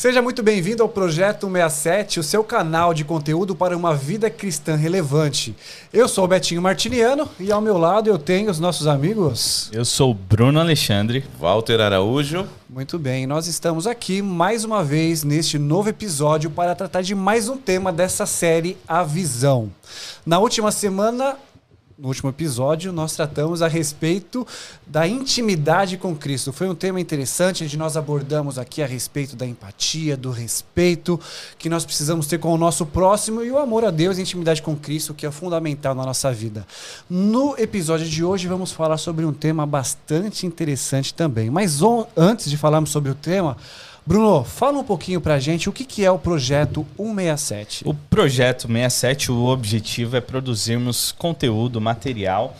Seja muito bem-vindo ao Projeto 67, o seu canal de conteúdo para uma vida cristã relevante. Eu sou o Betinho Martiniano e ao meu lado eu tenho os nossos amigos. Eu sou o Bruno Alexandre. Walter Araújo. Muito bem, nós estamos aqui mais uma vez neste novo episódio para tratar de mais um tema dessa série A Visão. Na última semana, no último episódio, nós tratamos a respeito da intimidade com Cristo. Foi um tema interessante, onde nós abordamos aqui a respeito da empatia, do respeito que nós precisamos ter com o nosso próximo e o amor a Deus e a intimidade com Cristo, que é fundamental na nossa vida. No episódio de hoje, vamos falar sobre um tema bastante interessante também. Mas antes de falarmos sobre o tema, Bruno, fala um pouquinho pra gente o que, que é o projeto 167. O projeto 67, o objetivo é produzirmos conteúdo, material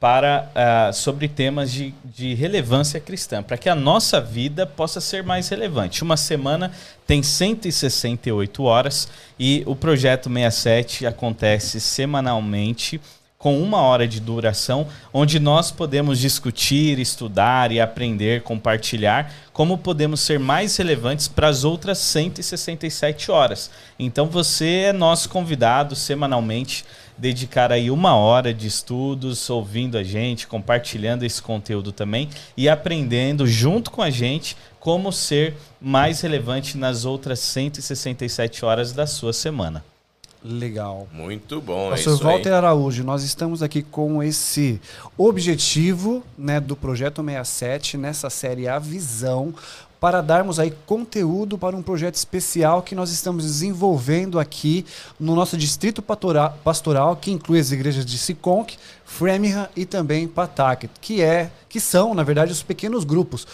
para uh, sobre temas de, de relevância cristã, para que a nossa vida possa ser mais relevante. Uma semana tem 168 horas e o projeto 67 acontece semanalmente com uma hora de duração, onde nós podemos discutir, estudar e aprender, compartilhar como podemos ser mais relevantes para as outras 167 horas. Então você é nosso convidado semanalmente dedicar aí uma hora de estudos, ouvindo a gente, compartilhando esse conteúdo também e aprendendo junto com a gente como ser mais relevante nas outras 167 horas da sua semana. Legal. Muito bom. Pastor é Walter aí. Araújo, nós estamos aqui com esse objetivo né, do Projeto 67, nessa série A Visão, para darmos aí conteúdo para um projeto especial que nós estamos desenvolvendo aqui no nosso distrito pastoral, que inclui as igrejas de Siconk, Framingham e também Pataket, que é que são, na verdade, os pequenos grupos.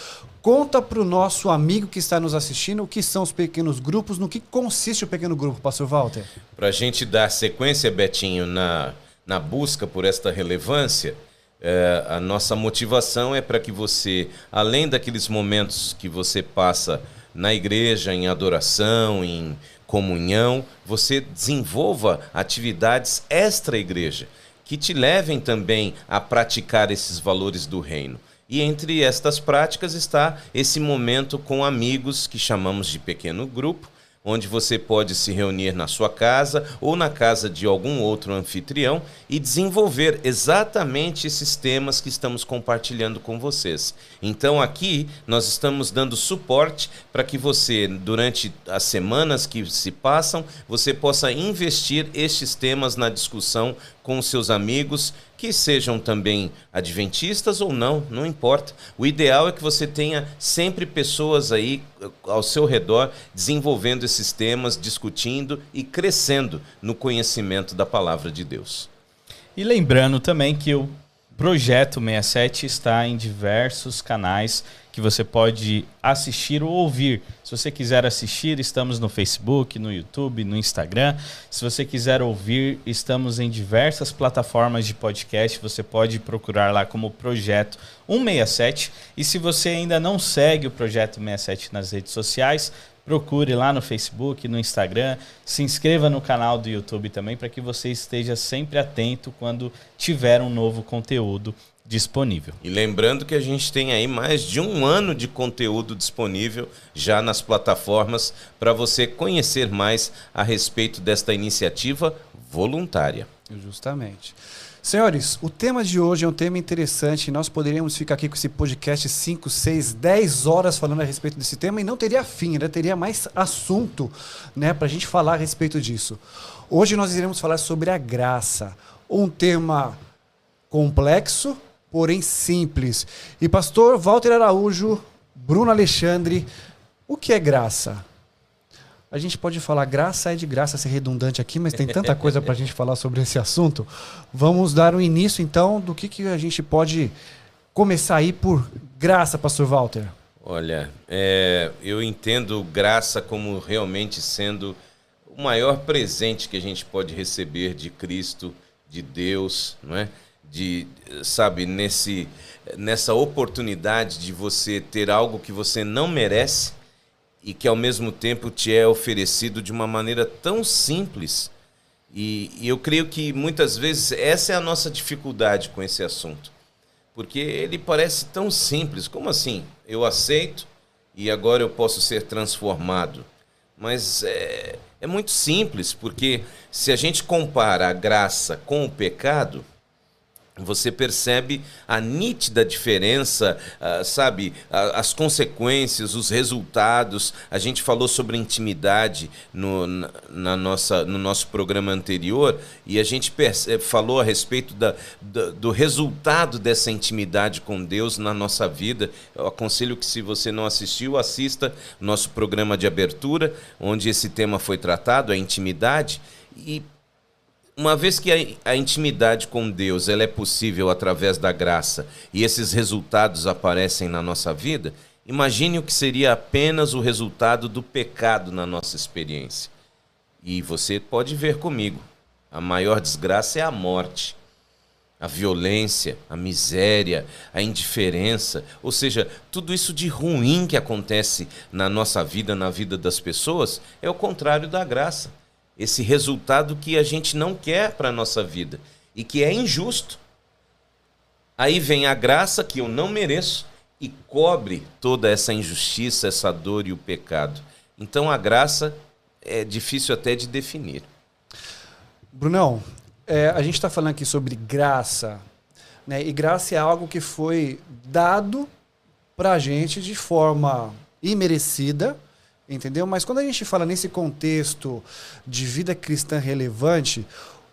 Conta para o nosso amigo que está nos assistindo o que são os pequenos grupos, no que consiste o pequeno grupo, Pastor Walter. Para a gente dar sequência, Betinho, na, na busca por esta relevância, é, a nossa motivação é para que você, além daqueles momentos que você passa na igreja, em adoração, em comunhão, você desenvolva atividades extra-igreja que te levem também a praticar esses valores do reino. E entre estas práticas está esse momento com amigos que chamamos de pequeno grupo, onde você pode se reunir na sua casa ou na casa de algum outro anfitrião e desenvolver exatamente esses temas que estamos compartilhando com vocês. Então aqui nós estamos dando suporte para que você, durante as semanas que se passam, você possa investir estes temas na discussão com seus amigos que sejam também adventistas ou não, não importa. O ideal é que você tenha sempre pessoas aí eh, ao seu redor desenvolvendo esses temas, discutindo e crescendo no conhecimento da palavra de Deus. E lembrando também que o Projeto 67 está em diversos canais que você pode assistir ou ouvir. Se você quiser assistir, estamos no Facebook, no YouTube, no Instagram. Se você quiser ouvir, estamos em diversas plataformas de podcast. Você pode procurar lá como Projeto 167. E se você ainda não segue o Projeto 67 nas redes sociais, procure lá no Facebook, no Instagram, se inscreva no canal do YouTube também para que você esteja sempre atento quando tiver um novo conteúdo disponível. E lembrando que a gente tem aí mais de um ano de conteúdo disponível já nas plataformas para você conhecer mais a respeito desta iniciativa voluntária. Justamente. Senhores, o tema de hoje é um tema interessante. Nós poderíamos ficar aqui com esse podcast 5, 6, 10 horas falando a respeito desse tema e não teria fim, ainda teria mais assunto né, para a gente falar a respeito disso. Hoje nós iremos falar sobre a graça, um tema complexo, porém simples. E pastor Walter Araújo, Bruno Alexandre, o que é graça? A gente pode falar graça é de graça ser redundante aqui, mas tem tanta coisa para a gente falar sobre esse assunto. Vamos dar um início então do que, que a gente pode começar aí por graça, pastor Walter. Olha, é, eu entendo graça como realmente sendo o maior presente que a gente pode receber de Cristo, de Deus, não é? De, sabe, nesse, nessa oportunidade de você ter algo que você não merece e que ao mesmo tempo te é oferecido de uma maneira tão simples. E, e eu creio que muitas vezes essa é a nossa dificuldade com esse assunto. Porque ele parece tão simples. Como assim? Eu aceito e agora eu posso ser transformado. Mas é, é muito simples, porque se a gente compara a graça com o pecado, você percebe a nítida diferença, uh, sabe, as consequências, os resultados. A gente falou sobre intimidade no, na, na nossa, no nosso programa anterior e a gente falou a respeito da, da, do resultado dessa intimidade com Deus na nossa vida. Eu aconselho que, se você não assistiu, assista nosso programa de abertura, onde esse tema foi tratado, a intimidade. E uma vez que a, a, intimidade com Deus ela é possível através da graça e esses resultados aparecem na nossa vida, imagine o que seria apenas o resultado do pecado na nossa experiência. E você pode ver comigo, a maior desgraça é a morte. A violência, a miséria, a indiferença, ou seja, tudo isso de ruim que acontece na nossa vida, na vida das pessoas, é o contrário da graça esse resultado que a gente não quer para a nossa vida e que é injusto. Aí vem a graça que eu não mereço e cobre toda essa injustiça, essa dor e o pecado. Então a graça é difícil até de definir. Brunão, é, a gente está falando aqui sobre graça, né? E graça é algo que foi dado para a gente de forma imerecida, Entendeu? Mas quando a gente fala nesse contexto de vida cristã relevante,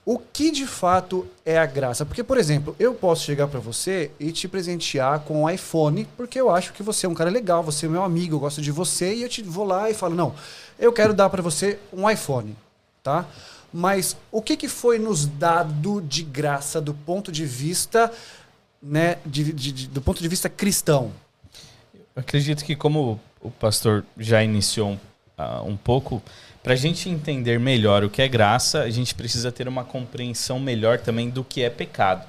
o que de fato é a graça? Porque, por exemplo, eu posso chegar para você e te presentear com um iPhone, porque eu acho que você é um cara legal, você é meu amigo, eu gosto de você, e eu te vou lá e falo: não, eu quero dar para você um iPhone, tá? Mas o que, que foi nos dado de graça do ponto de vista, né, de, de, de, do ponto de vista cristão? Eu acredito que como o pastor já iniciou um, uh, um pouco, para a gente entender melhor o que é graça, a gente precisa ter uma compreensão melhor também do que é pecado.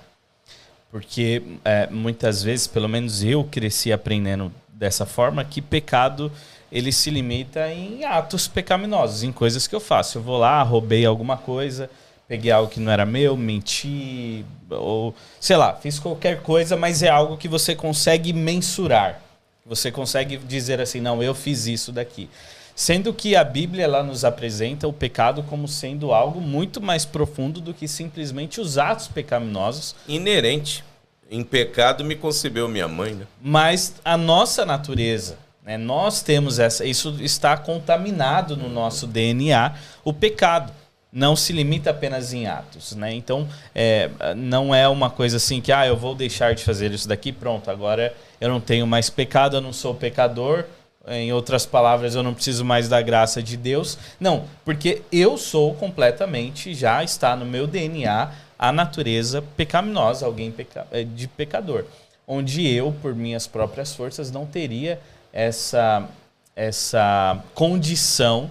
Porque é, muitas vezes, pelo menos eu cresci aprendendo dessa forma, que pecado ele se limita em atos pecaminosos, em coisas que eu faço. Eu vou lá, roubei alguma coisa, peguei algo que não era meu, menti, ou sei lá, fiz qualquer coisa, mas é algo que você consegue mensurar. Você consegue dizer assim, não, eu fiz isso daqui. Sendo que a Bíblia ela nos apresenta o pecado como sendo algo muito mais profundo do que simplesmente os atos pecaminosos. Inerente. Em pecado me concebeu minha mãe, né? Mas a nossa natureza, né? nós temos essa, isso está contaminado no nosso DNA, o pecado não se limita apenas em atos, né? Então, é, não é uma coisa assim que, ah, eu vou deixar de fazer isso daqui, pronto, agora eu não tenho mais pecado, eu não sou pecador, em outras palavras, eu não preciso mais da graça de Deus. Não, porque eu sou completamente, já está no meu DNA, a natureza pecaminosa, alguém peca é, de pecador. Onde eu, por minhas próprias forças, não teria essa, essa condição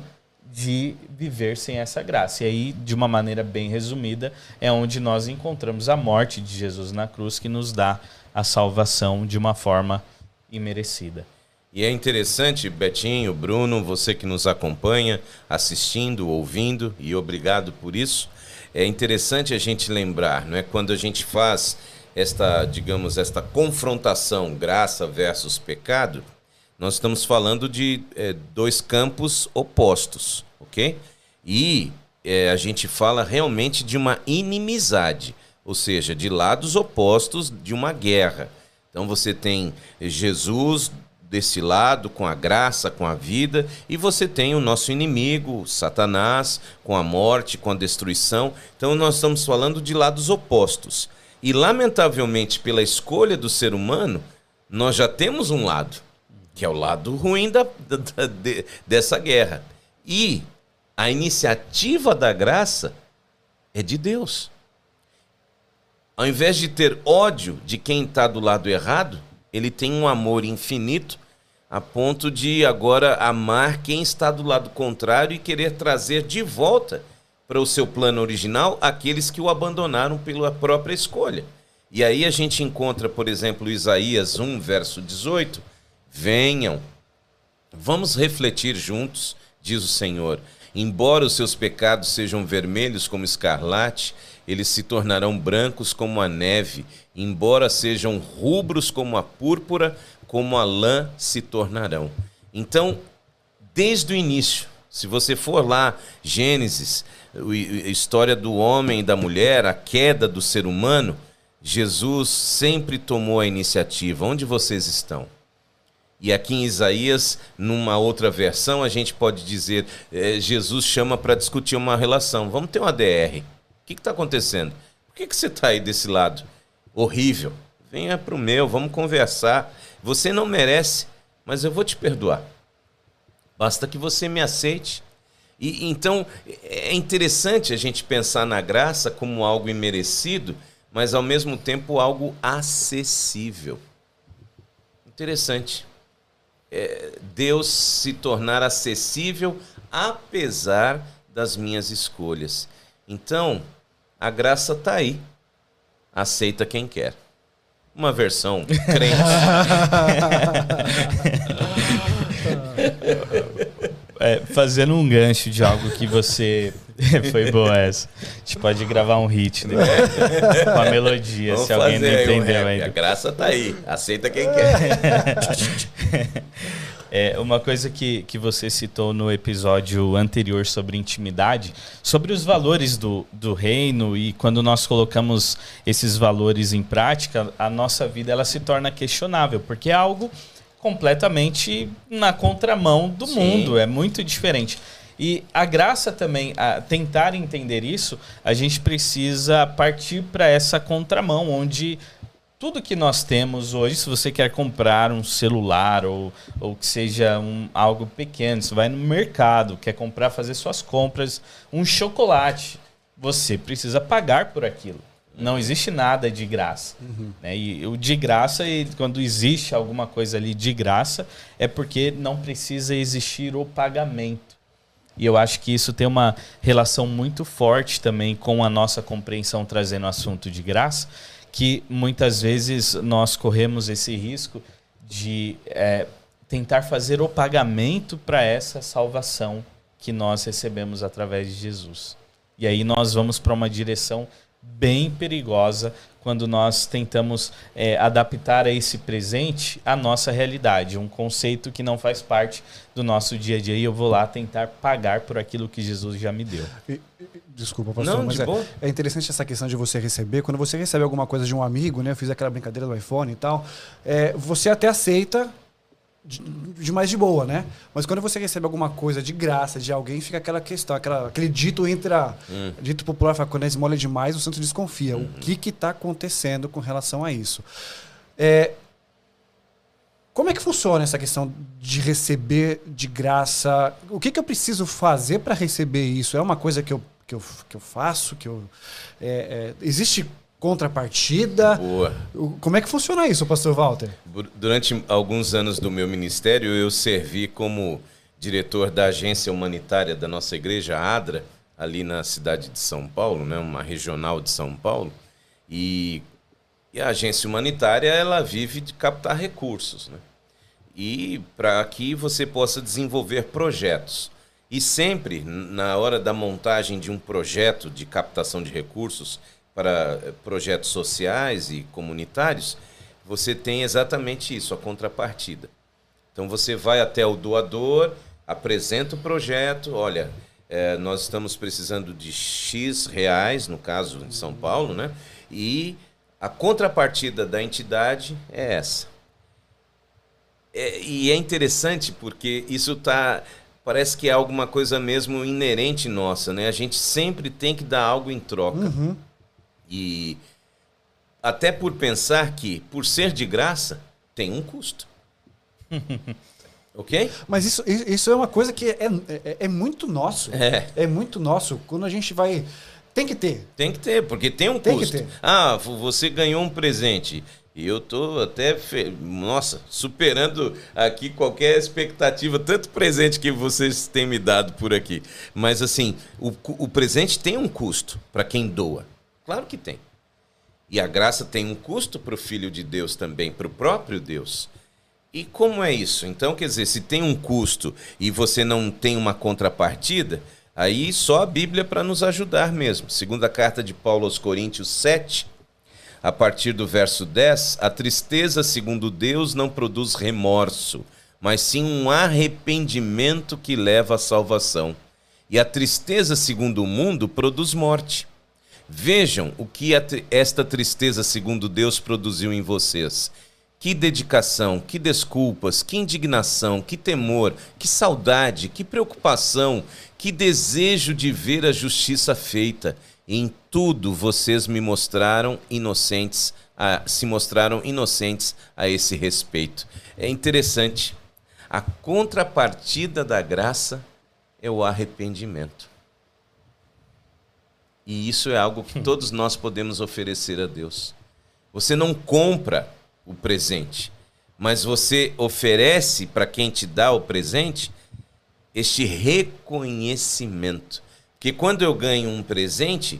de viver sem essa graça. E aí, de uma maneira bem resumida, é onde nós encontramos a morte de Jesus na cruz, que nos dá a salvação de uma forma imerecida. E é interessante, Betinho, Bruno, você que nos acompanha, assistindo, ouvindo, e obrigado por isso. É interessante a gente lembrar, não é? Quando a gente faz esta, digamos, esta confrontação graça versus pecado, nós estamos falando de é, dois campos opostos, ok? E é, a gente fala realmente de uma inimizade, ou seja, de lados opostos de uma guerra. Então você tem Jesus desse lado, com a graça, com a vida, e você tem o nosso inimigo, Satanás, com a morte, com a destruição. Então nós estamos falando de lados opostos. E lamentavelmente, pela escolha do ser humano, nós já temos um lado que é o lado ruim da, da, de, dessa guerra. E a iniciativa da graça é de Deus. Ao invés de ter ódio de quem está do lado errado, ele tem um amor infinito a ponto de agora amar quem está do lado contrário e querer trazer de volta para o seu plano original aqueles que o abandonaram pela própria escolha. E aí a gente encontra, por exemplo, Isaías 1, verso 18, Venham, vamos refletir juntos, diz o Senhor. Embora os seus pecados sejam vermelhos como escarlate, eles se tornarão brancos como a neve. Embora sejam rubros como a púrpura, como a lã se tornarão. Então, desde o início, se você for lá, Gênesis, a história do homem e da mulher, a queda do ser humano, Jesus sempre tomou a iniciativa. Onde vocês estão? E aqui em Isaías, numa outra versão, a gente pode dizer: é, Jesus chama para discutir uma relação. Vamos ter uma DR. O que está acontecendo? Por que, que você está aí desse lado? Horrível. Venha para o meu, vamos conversar. Você não merece, mas eu vou te perdoar. Basta que você me aceite. E então é interessante a gente pensar na graça como algo imerecido, mas ao mesmo tempo algo acessível. Interessante. É, Deus se tornar acessível apesar das minhas escolhas. Então, a graça está aí. Aceita quem quer. Uma versão crente. É, fazendo um gancho de algo que você. Foi boa essa. A gente pode gravar um hit depois. Com a melodia, Vamos se alguém não entendeu um ainda. A graça tá aí. Aceita quem quer. É, uma coisa que, que você citou no episódio anterior sobre intimidade, sobre os valores do, do reino e quando nós colocamos esses valores em prática, a nossa vida ela se torna questionável, porque é algo completamente na contramão do Sim. mundo, é muito diferente. E a graça também, a tentar entender isso, a gente precisa partir para essa contramão, onde tudo que nós temos hoje, se você quer comprar um celular ou, ou que seja um, algo pequeno, você vai no mercado, quer comprar, fazer suas compras, um chocolate, você precisa pagar por aquilo. Não existe nada de graça. Uhum. Né? E o de graça, quando existe alguma coisa ali de graça, é porque não precisa existir o pagamento. E eu acho que isso tem uma relação muito forte também com a nossa compreensão trazendo o assunto de graça, que muitas vezes nós corremos esse risco de é, tentar fazer o pagamento para essa salvação que nós recebemos através de Jesus. E aí nós vamos para uma direção bem perigosa quando nós tentamos é, adaptar a esse presente a nossa realidade, um conceito que não faz parte do nosso dia a dia e eu vou lá tentar pagar por aquilo que Jesus já me deu. E, desculpa, pastor, não, mas de é, é, interessante essa questão de você receber. Quando você recebe alguma coisa de um amigo, né? Eu fiz aquela brincadeira do iPhone e tal. É, você até aceita de, de, mais de boa, né? Mas quando você recebe alguma coisa de graça de alguém, fica aquela questão, aquela, aquele dito entra, hum. dito popular, fala, quando é esmola demais, o santo desconfia. Uhum. O que está acontecendo com relação a isso? É, como é que funciona essa questão de receber de graça? O que, que eu preciso fazer para receber isso? É uma coisa que eu, que eu, que eu faço? Que eu, é, é, existe contrapartida. Boa. Como é que funciona isso, pastor Walter? Durante alguns anos do meu ministério, eu servi como diretor da agência humanitária da nossa igreja, ADRA, ali na cidade de São Paulo, né, uma regional de São Paulo. E, e a agência humanitária, ela vive de captar recursos, né? E para que você possa desenvolver projetos. E sempre, na hora da montagem de um projeto de captação de recursos, para eh, projetos sociais e comunitários, você tem exatamente isso, a contrapartida. Então você vai até o doador, apresenta o projeto, olha, é, nós estamos precisando de X reais, no caso de São Paulo, né? E a contrapartida da entidade é essa. É, e é interessante porque isso tá parece que é alguma coisa mesmo inerente nossa, né? A gente sempre tem que dar algo em troca. Uhum. E até por pensar que, por ser de graça, tem um custo. ok? Mas isso, isso é uma coisa que é, é, é muito nosso. É. é muito nosso. Quando a gente vai. Tem que ter. Tem que ter, porque tem um tem custo. Ah, você ganhou um presente. E eu tô até, fe... nossa, superando aqui qualquer expectativa, tanto presente que vocês têm me dado por aqui. Mas assim, o, o presente tem um custo para quem doa. Claro que tem. E a graça tem um custo para o Filho de Deus também, para o próprio Deus. E como é isso? Então, quer dizer, se tem um custo e você não tem uma contrapartida, aí só a Bíblia para nos ajudar mesmo. Segunda carta de Paulo aos Coríntios 7, a partir do verso 10, a tristeza, segundo Deus, não produz remorso, mas sim um arrependimento que leva à salvação. E a tristeza, segundo o mundo, produz morte. Vejam o que esta tristeza, segundo Deus, produziu em vocês. Que dedicação, que desculpas, que indignação, que temor, que saudade, que preocupação, que desejo de ver a justiça feita. Em tudo vocês me mostraram inocentes, a, se mostraram inocentes a esse respeito. É interessante. A contrapartida da graça é o arrependimento. E isso é algo que todos nós podemos oferecer a Deus. Você não compra o presente, mas você oferece para quem te dá o presente este reconhecimento. Que quando eu ganho um presente,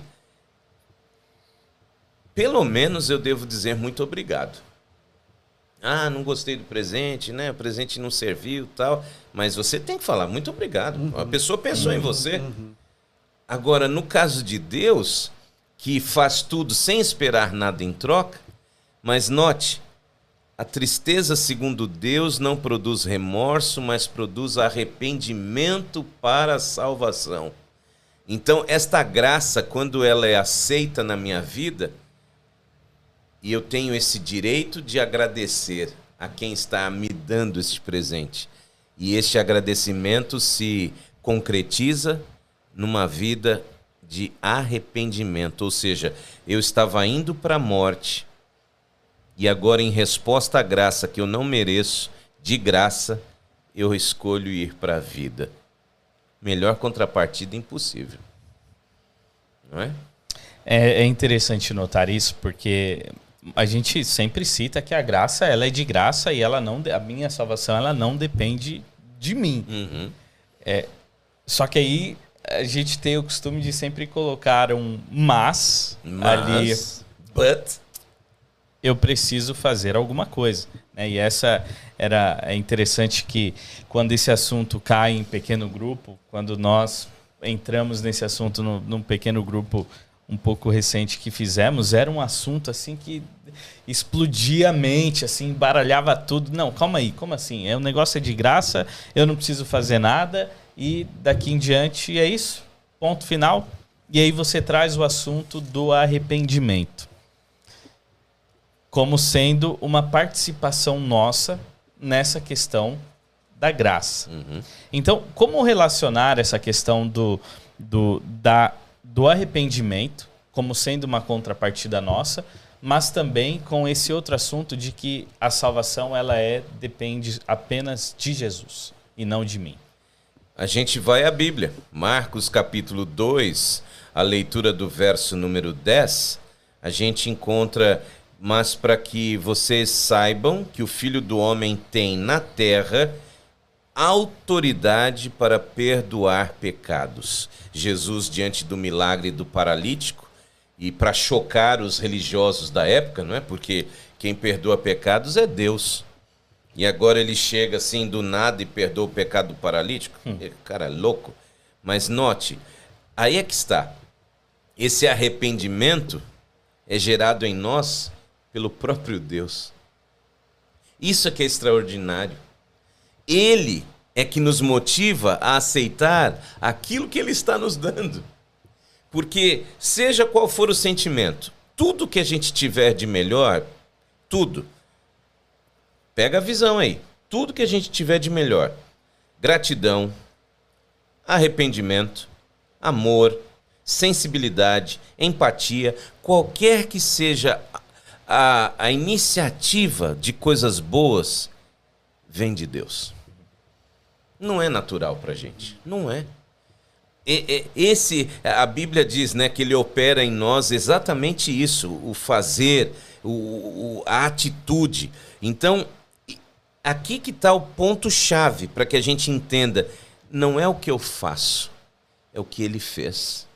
pelo menos eu devo dizer muito obrigado. Ah, não gostei do presente, né? O presente não serviu, tal. Mas você tem que falar muito obrigado. Uhum. A pessoa pensou uhum. em você. Uhum. Agora, no caso de Deus, que faz tudo sem esperar nada em troca, mas note, a tristeza, segundo Deus, não produz remorso, mas produz arrependimento para a salvação. Então, esta graça, quando ela é aceita na minha vida, e eu tenho esse direito de agradecer a quem está me dando este presente. E este agradecimento se concretiza numa vida de arrependimento, ou seja, eu estava indo para a morte e agora, em resposta à graça que eu não mereço, de graça, eu escolho ir para a vida. Melhor contrapartida impossível. Não é? é? É interessante notar isso, porque a gente sempre cita que a graça ela é de graça e ela não a minha salvação ela não depende de mim. Uhum. É, só que aí a gente tem o costume de sempre colocar um mas, mas ali. But eu preciso fazer alguma coisa. Né? E essa era é interessante que quando esse assunto cai em pequeno grupo, quando nós entramos nesse assunto no, num pequeno grupo um pouco recente que fizemos, era um assunto assim que explodia a mente, assim, embaralhava tudo. Não, calma aí, como assim? É um negócio é de graça, eu não preciso fazer nada e daqui em diante é isso. Ponto final. E aí você traz o assunto do arrependimento como sendo uma participação nossa nessa questão da graça. Uhum. Então, como relacionar essa questão do, do, da, do arrependimento como sendo uma contrapartida nossa, mas também com esse outro assunto de que a salvação ela é depende apenas de Jesus e não de mim. A gente vai à Bíblia, Marcos capítulo 2, a leitura do verso número 10, a gente encontra mas para que vocês saibam que o Filho do Homem tem na terra autoridade para perdoar pecados. Jesus, diante do milagre do paralítico, e para chocar os religiosos da época, não é? Porque quem perdoa pecados é Deus. E agora ele chega assim do nada e perdoa o pecado do paralítico? Hum. Cara, é louco. Mas note, aí é que está. Esse arrependimento é gerado em nós pelo próprio Deus. Isso é que é extraordinário. Ele é que nos motiva a aceitar aquilo que ele está nos dando. Porque, seja qual for o sentimento, tudo que a gente tiver de melhor, tudo, pega a visão aí, tudo que a gente tiver de melhor, gratidão, arrependimento, amor, sensibilidade, empatia, qualquer que seja a, a iniciativa de coisas boas vem de Deus. Não é natural para gente. Não é. Esse, a Bíblia diz né, que ele opera em nós exatamente isso, o fazer, o a atitude. Então, aqui que está o ponto-chave para que a gente entenda: não é o que eu faço, é o que ele fez.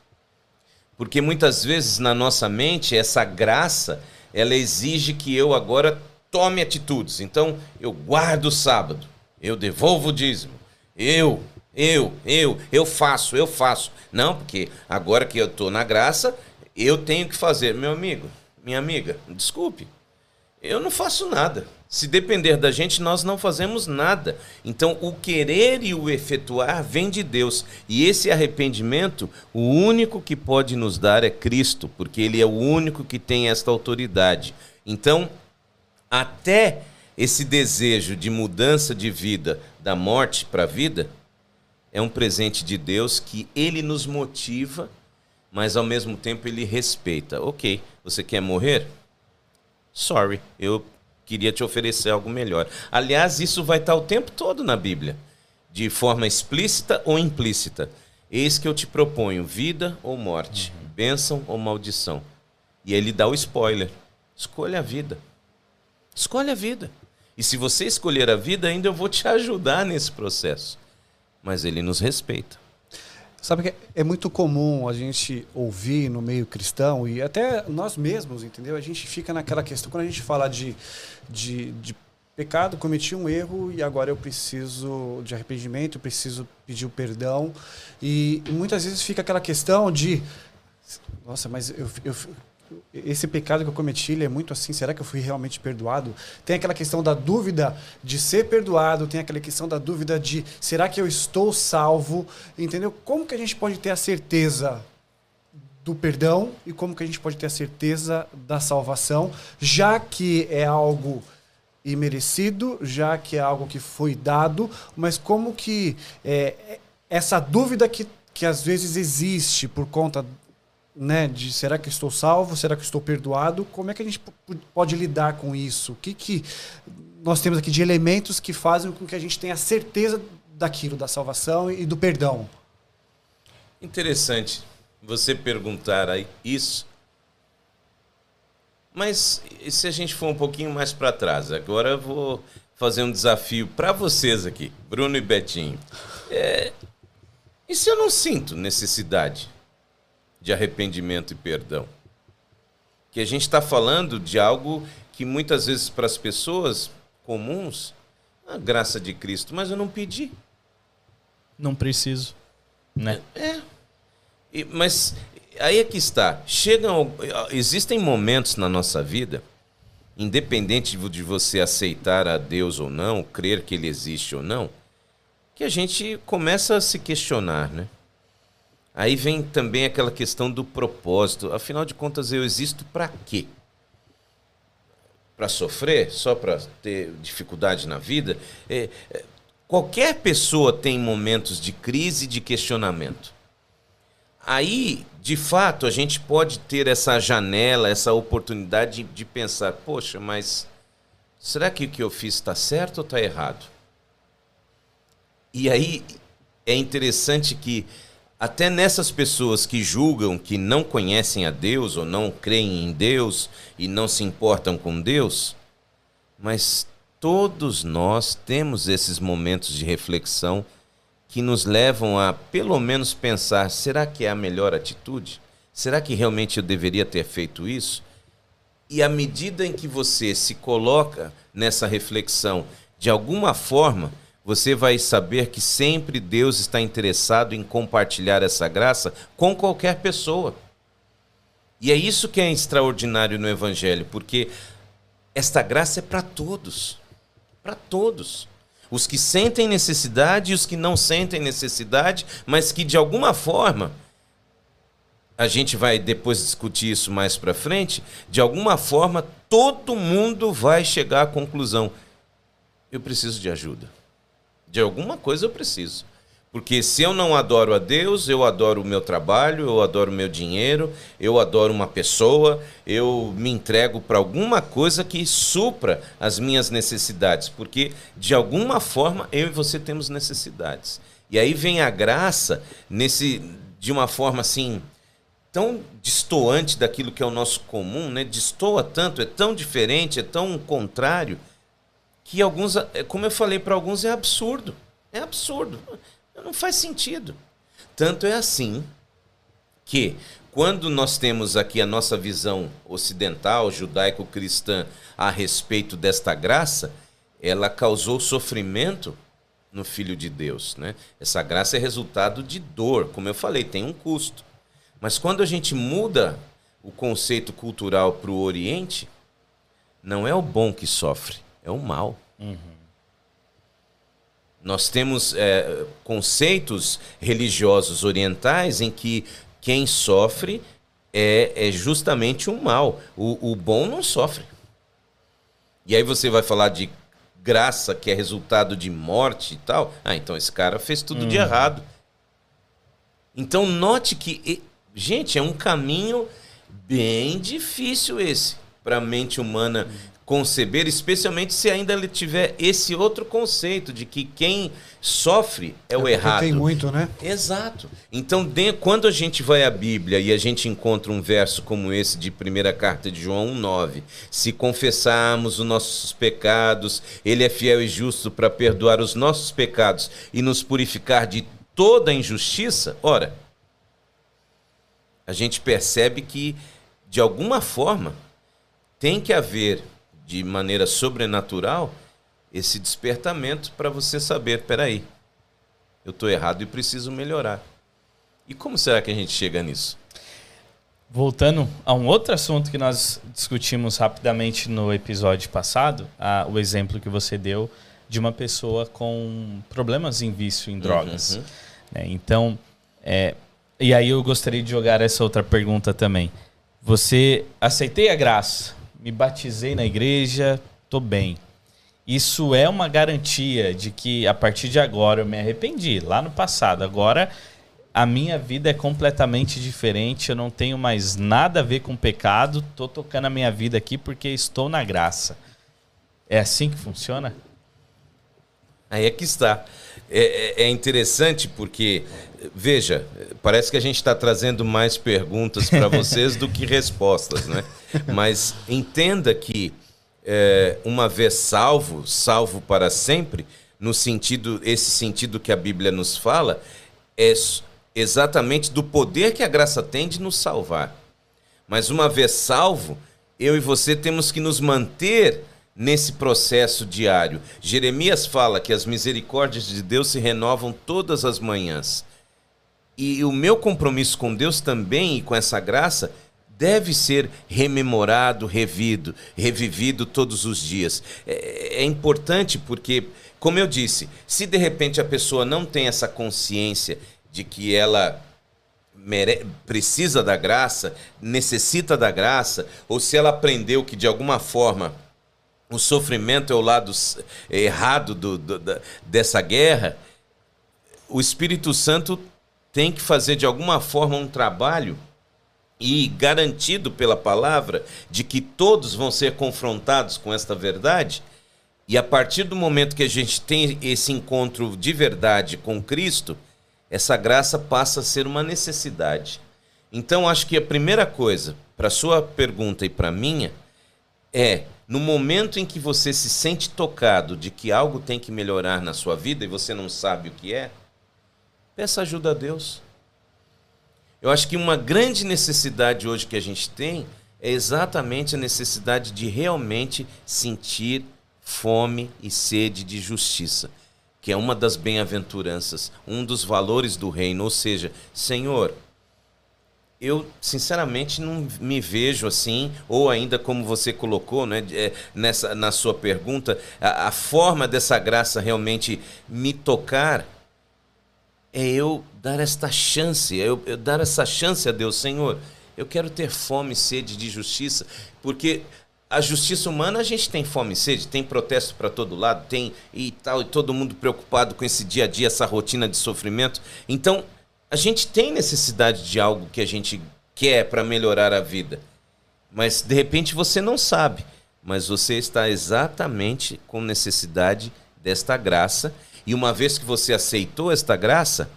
Porque muitas vezes na nossa mente, essa graça ela exige que eu agora tome atitudes. Então, eu guardo o sábado, eu devolvo o dízimo, eu, eu, eu, eu faço, eu faço. Não, porque agora que eu estou na graça, eu tenho que fazer. Meu amigo, minha amiga, desculpe, eu não faço nada. Se depender da gente, nós não fazemos nada. Então, o querer e o efetuar vem de Deus. E esse arrependimento, o único que pode nos dar é Cristo, porque Ele é o único que tem esta autoridade. Então, até esse desejo de mudança de vida, da morte para a vida, é um presente de Deus que Ele nos motiva, mas ao mesmo tempo Ele respeita. Ok, você quer morrer? Sorry, eu queria te oferecer algo melhor. Aliás, isso vai estar o tempo todo na Bíblia, de forma explícita ou implícita. Eis que eu te proponho vida ou morte, uhum. bênção ou maldição. E ele dá o spoiler. Escolha a vida. Escolha a vida. E se você escolher a vida, ainda eu vou te ajudar nesse processo. Mas ele nos respeita. Sabe que é muito comum a gente ouvir no meio cristão e até nós mesmos, entendeu? A gente fica naquela questão, quando a gente fala de, de, de pecado, cometi um erro e agora eu preciso de arrependimento, preciso pedir o perdão. E, e muitas vezes fica aquela questão de, nossa, mas eu, eu, esse pecado que eu cometi ele é muito assim, será que eu fui realmente perdoado? Tem aquela questão da dúvida de ser perdoado, tem aquela questão da dúvida de será que eu estou salvo? Entendeu? Como que a gente pode ter a certeza do perdão e como que a gente pode ter a certeza da salvação, já que é algo imerecido, já que é algo que foi dado, mas como que é, essa dúvida que, que às vezes existe por conta né, de será que estou salvo, será que estou perdoado? Como é que a gente pode lidar com isso? O que, que nós temos aqui de elementos que fazem com que a gente tenha certeza daquilo, da salvação e do perdão? Interessante você perguntar aí isso. Mas se a gente for um pouquinho mais para trás, agora eu vou fazer um desafio para vocês aqui, Bruno e Betinho. É, e se eu não sinto necessidade? De arrependimento e perdão. Que a gente está falando de algo que muitas vezes para as pessoas comuns, a graça de Cristo, mas eu não pedi. Não preciso, né? É. E, mas aí é que está. Chegam, existem momentos na nossa vida, independente de você aceitar a Deus ou não, crer que Ele existe ou não, que a gente começa a se questionar, né? Aí vem também aquela questão do propósito. Afinal de contas, eu existo para quê? Para sofrer? Só para ter dificuldade na vida? É, é, qualquer pessoa tem momentos de crise de questionamento. Aí, de fato, a gente pode ter essa janela, essa oportunidade de, de pensar: poxa, mas será que o que eu fiz está certo ou está errado? E aí é interessante que até nessas pessoas que julgam que não conhecem a Deus ou não creem em Deus e não se importam com Deus, mas todos nós temos esses momentos de reflexão que nos levam a pelo menos pensar: será que é a melhor atitude? Será que realmente eu deveria ter feito isso? E à medida em que você se coloca nessa reflexão, de alguma forma, você vai saber que sempre Deus está interessado em compartilhar essa graça com qualquer pessoa. E é isso que é extraordinário no Evangelho, porque esta graça é para todos. Para todos. Os que sentem necessidade e os que não sentem necessidade, mas que de alguma forma, a gente vai depois discutir isso mais para frente, de alguma forma todo mundo vai chegar à conclusão: eu preciso de ajuda. De alguma coisa eu preciso. Porque se eu não adoro a Deus, eu adoro o meu trabalho, eu adoro o meu dinheiro, eu adoro uma pessoa, eu me entrego para alguma coisa que supra as minhas necessidades. Porque de alguma forma eu e você temos necessidades. E aí vem a graça nesse de uma forma assim tão distoante daquilo que é o nosso comum, né? Destoa tanto, é tão diferente, é tão contrário que alguns, é, como eu falei para alguns, é absurdo. É absurdo. Não faz sentido. Tanto é assim que, quando nós temos aqui a nossa visão ocidental, judaico-cristã, a respeito desta graça, ela causou sofrimento no Filho de Deus. Né? Essa graça é resultado de dor, como eu falei, tem um custo. Mas quando a gente muda o conceito cultural para o Oriente, não é o bom que sofre, é o mal. Uhum. Nós temos é, conceitos religiosos orientais em que quem sofre é, é justamente o mal. O, o bom não sofre. E aí você vai falar de graça que é resultado de morte e tal. Ah, então esse cara fez tudo de uhum. errado. Então note que, gente, é um caminho bem difícil esse para a mente humana conceber, especialmente se ainda ele tiver esse outro conceito de que quem sofre é, é o errado. Tem muito, né? Exato. Então, de, quando a gente vai à Bíblia e a gente encontra um verso como esse de primeira carta de João 1:9, se confessarmos os nossos pecados, ele é fiel e justo para perdoar os nossos pecados e nos purificar de toda injustiça. Ora, a gente percebe que de alguma forma tem que haver de maneira sobrenatural esse despertamento para você saber, peraí, eu estou errado e preciso melhorar. E como será que a gente chega nisso? Voltando a um outro assunto que nós discutimos rapidamente no episódio passado, a, o exemplo que você deu de uma pessoa com problemas em vício em drogas. Uhum. Né? Então, é, e aí eu gostaria de jogar essa outra pergunta também. Você aceitei a graça, me batizei na igreja, tô bem. Isso é uma garantia de que a partir de agora eu me arrependi, lá no passado. Agora a minha vida é completamente diferente, eu não tenho mais nada a ver com pecado, tô tocando a minha vida aqui porque estou na graça. É assim que funciona? Aí é que está. É, é, é interessante porque, veja, parece que a gente está trazendo mais perguntas para vocês do que respostas, né? Mas entenda que é, uma vez salvo, salvo para sempre, no sentido, esse sentido que a Bíblia nos fala, é exatamente do poder que a graça tem de nos salvar. Mas uma vez salvo, eu e você temos que nos manter nesse processo diário. Jeremias fala que as misericórdias de Deus se renovam todas as manhãs. E o meu compromisso com Deus também e com essa graça deve ser rememorado, revido, revivido todos os dias. É, é, importante porque, como eu disse, se de repente a pessoa não tem essa consciência de que ela mere... precisa da graça, necessita da graça, ou se ela aprendeu que de alguma forma o sofrimento é o lado errado do, do, da, dessa guerra, o Espírito Santo tem que fazer de alguma forma um trabalho e garantido pela palavra de que todos vão ser confrontados com esta verdade, e a partir do momento que a gente tem esse encontro de verdade com Cristo, essa graça passa a ser uma necessidade. Então, acho que a primeira coisa, para sua pergunta e para minha, é no momento em que você se sente tocado de que algo tem que melhorar na sua vida e você não sabe o que é, peça ajuda a Deus. Eu acho que uma grande necessidade hoje que a gente tem é exatamente a necessidade de realmente sentir fome e sede de justiça, que é uma das bem-aventuranças, um dos valores do reino. Ou seja, Senhor, eu sinceramente não me vejo assim, ou ainda como você colocou né, é, nessa, na sua pergunta, a, a forma dessa graça realmente me tocar é eu dar esta chance, é eu, eu dar essa chance a Deus, Senhor. Eu quero ter fome e sede de justiça, porque a justiça humana a gente tem fome e sede, tem protesto para todo lado, tem e tal, e todo mundo preocupado com esse dia a dia, essa rotina de sofrimento. Então, a gente tem necessidade de algo que a gente quer para melhorar a vida. Mas de repente você não sabe, mas você está exatamente com necessidade desta graça e uma vez que você aceitou esta graça,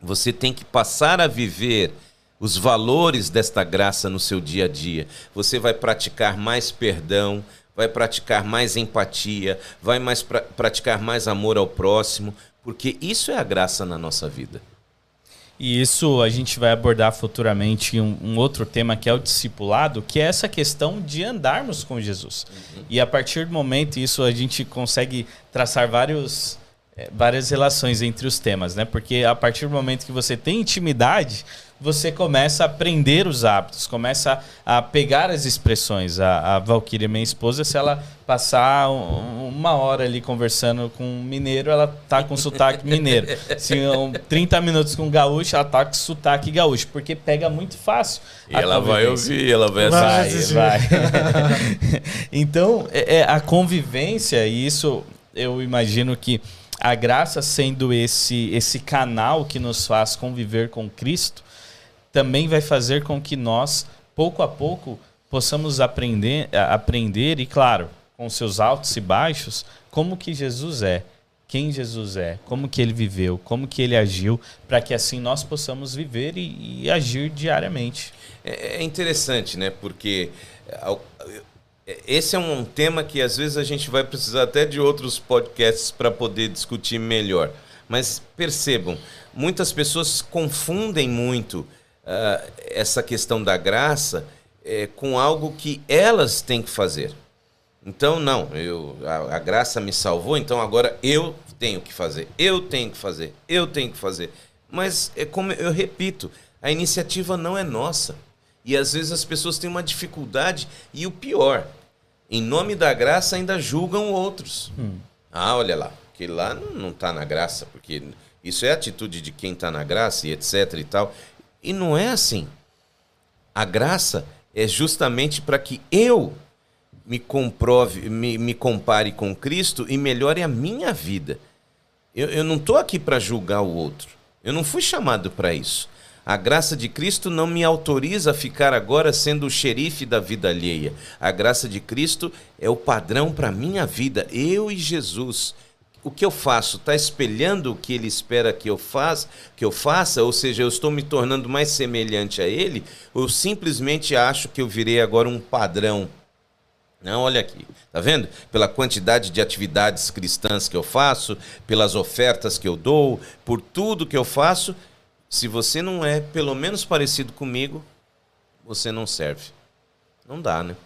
você tem que passar a viver os valores desta graça no seu dia a dia. Você vai praticar mais perdão, vai praticar mais empatia, vai mais pra praticar mais amor ao próximo, porque isso é a graça na nossa vida. E isso a gente vai abordar futuramente um, um, outro tema que é o discipulado, que é essa questão de andarmos com Jesus. Uhum. E a partir do momento isso a gente consegue traçar vários várias relações entre os temas, né? Porque a partir do momento que você tem intimidade, você começa a aprender os hábitos, começa a, pegar as expressões. A, a Valkyria, minha esposa, se ela passar um, uma hora ali conversando com um mineiro, ela tá com sotaque mineiro. Se um, 30 minutos com gaúcho, ela tá com sotaque gaúcho, porque pega muito fácil. E ela vai ouvir, ela vai assistir. Vai, vai. então, é, é, a convivência, e isso eu imagino que a graça sendo esse, esse canal que nos faz conviver com Cristo, também vai fazer com que nós, pouco a pouco, possamos aprender, aprender e, claro, com seus altos e baixos, como que Jesus é, quem Jesus é, como que ele viveu, como que ele agiu, para que assim nós possamos viver e, e agir diariamente. É, é interessante, né? Porque esse é um tema que às vezes a gente vai precisar até de outros podcasts para poder discutir melhor. Mas percebam, muitas pessoas confundem muito uh, essa questão da graça é, com algo que elas têm que fazer. Então, não, eu, a, a, graça me salvou, então agora eu tenho que fazer, eu tenho que fazer, eu tenho que fazer. Mas é como eu repito, a iniciativa não é nossa. E às vezes as pessoas têm uma dificuldade, e o pior, em nome da graça ainda julgam outros. Hum. Ah, olha lá, que lá não está na graça, porque isso é atitude de quem está na graça e etc e tal. E não é assim. A graça é justamente para que eu me comprove, me, me, compare com Cristo e melhore a minha vida. Eu, eu não estou aqui para julgar o outro. Eu não fui chamado para isso. A graça de Cristo não me autoriza a ficar agora sendo o xerife da vida alheia. A graça de Cristo é o padrão para a minha vida, eu e Jesus o que eu faço está espelhando o que ele espera que eu, faz, que eu faça, ou seja, eu estou me tornando mais semelhante a ele, ou simplesmente acho que eu virei agora um padrão. Não, olha aqui, tá vendo? Pela quantidade de atividades cristãs que eu faço, pelas ofertas que eu dou, por tudo que eu faço, se você não é pelo menos parecido comigo, você não serve. Não dá, né?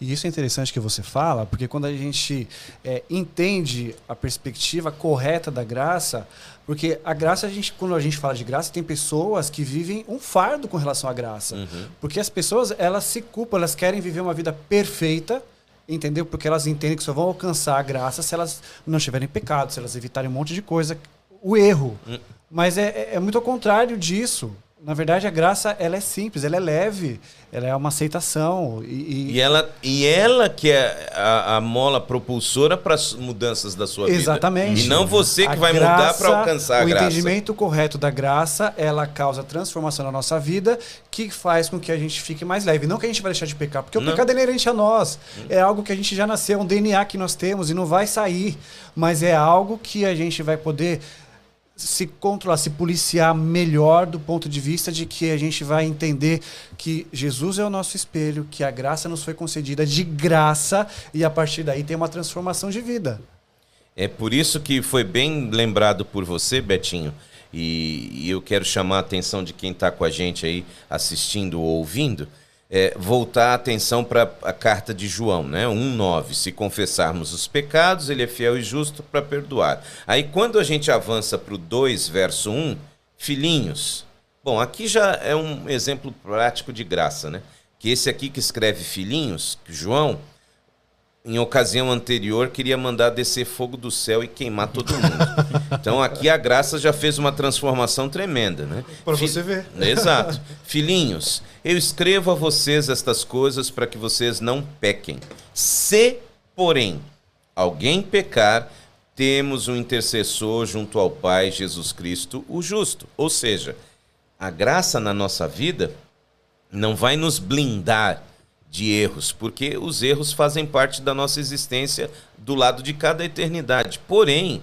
E isso é interessante que você fala, porque quando a gente é, entende a perspectiva correta da graça, porque a graça, a gente, quando a gente fala de graça, tem pessoas que vivem um fardo com relação à graça. Uhum. Porque as pessoas, elas se culpam, elas querem viver uma vida perfeita, entendeu? Porque elas entendem que só vão alcançar a graça se elas não estiverem pecado, se elas evitarem um monte de coisa, o erro. Mas é, é, é muito ao contrário disso. Na verdade, a graça ela é simples, ela é leve, ela é uma aceitação. E, e... e ela, e ela que é a, a mola propulsora para as mudanças da sua Exatamente. vida. Exatamente. E não você que a vai graça, mudar para alcançar a o graça. O entendimento correto da graça, ela causa transformação na nossa vida, que faz com que a gente fique mais leve. Não que a gente vai deixar de pecar, porque o não. pecado é inerente a nós. É algo que a gente já nasceu, é um DNA que nós temos e não vai sair. Mas é algo que a gente vai poder se controlar, se policiar melhor do ponto de vista de que a gente vai entender que Jesus é o nosso espelho, que a graça nos foi concedida de graça e a partir daí tem uma transformação de vida. É por isso que foi bem lembrado por você, Betinho, e, e eu quero chamar a atenção de quem está com a gente aí assistindo ou ouvindo é, voltar a atenção para a carta de João, né? 1,9. Se confessarmos os pecados, ele é fiel e justo para perdoar. Aí quando a gente avança para o 2, verso 1, filhinhos. Bom, aqui já é um exemplo prático de graça, né? Que esse aqui que escreve filhinhos, João, em ocasião anterior, queria mandar descer fogo do céu e queimar todo mundo. Então aqui a graça já fez uma transformação tremenda, né? Para você ver. Exato. Filhinhos, eu escrevo a vocês estas coisas para que vocês não pequem. Se, porém, alguém pecar, temos um intercessor junto ao Pai, Jesus Cristo, o justo. Ou seja, a graça na nossa vida não vai nos blindar de erros, porque os erros fazem parte da nossa existência do lado de cada eternidade. Porém,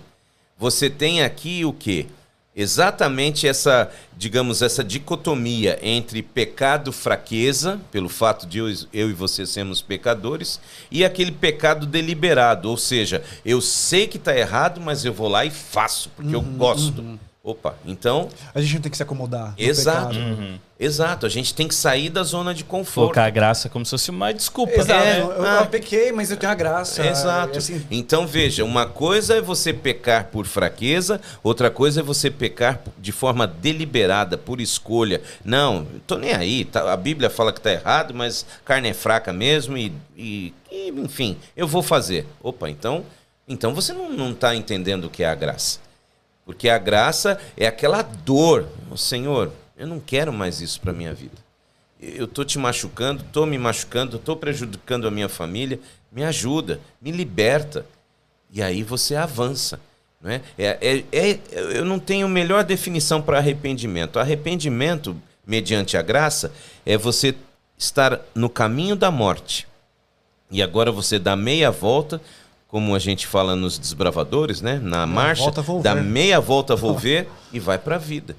você tem aqui o que? Exatamente essa, digamos, essa dicotomia entre pecado, fraqueza, pelo fato de eu, eu e você sermos pecadores, e aquele pecado deliberado, ou seja, eu sei que está errado, mas eu vou lá e faço, porque uhum, eu gosto. Uhum. Opa, então. A gente não tem que se acomodar. Exato. Uhum. Exato, a gente tem que sair da zona de conforto. Colocar a graça como se fosse uma desculpa. Exato. né? eu, eu Ah. pequei, mas eu tenho a graça. Exato. Assim, Então veja, uma coisa é você pecar por fraqueza, outra coisa é você pecar de forma deliberada, por escolha. Não, tô nem aí. tá- a Bíblia fala que tá errado, mas carne é fraca mesmo e, e- e, enfim, eu vou fazer. Opa, então, então você não, não tá entendendo o que é a graça. Porque a graça é aquela dor. Senhor, eu não quero mais isso para minha vida. Eu tô te machucando, tô me machucando, tô prejudicando a minha família. Me ajuda, me liberta. E aí você avança. Não é? É, é, é- eu não tenho melhor definição para arrependimento. Arrependimento, mediante a graça, é você estar no caminho da morte. E agora você dá meia volta, como a gente fala nos desbravadores, né? Na marcha, dá meia volta volver e vai para a vida.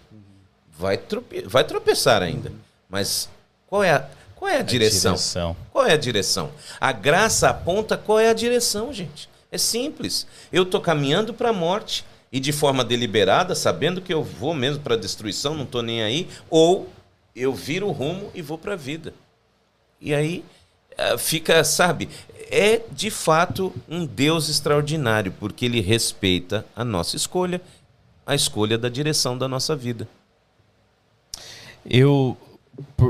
Vai, trope... vai tropeçar ainda. Mas qual é a, qual é a direção? direção. Qual é a direção? A graça aponta qual é a direção, gente. É simples. Eu estou caminhando para a morte e de forma deliberada, sabendo que eu vou mesmo para a destruição, não estou nem aí, ou eu viro o rumo e vou para a vida. E aí eh, fica, sabe, é de fato um Deus extraordinário, porque ele respeita a nossa escolha, a escolha da direção da nossa vida. Eu,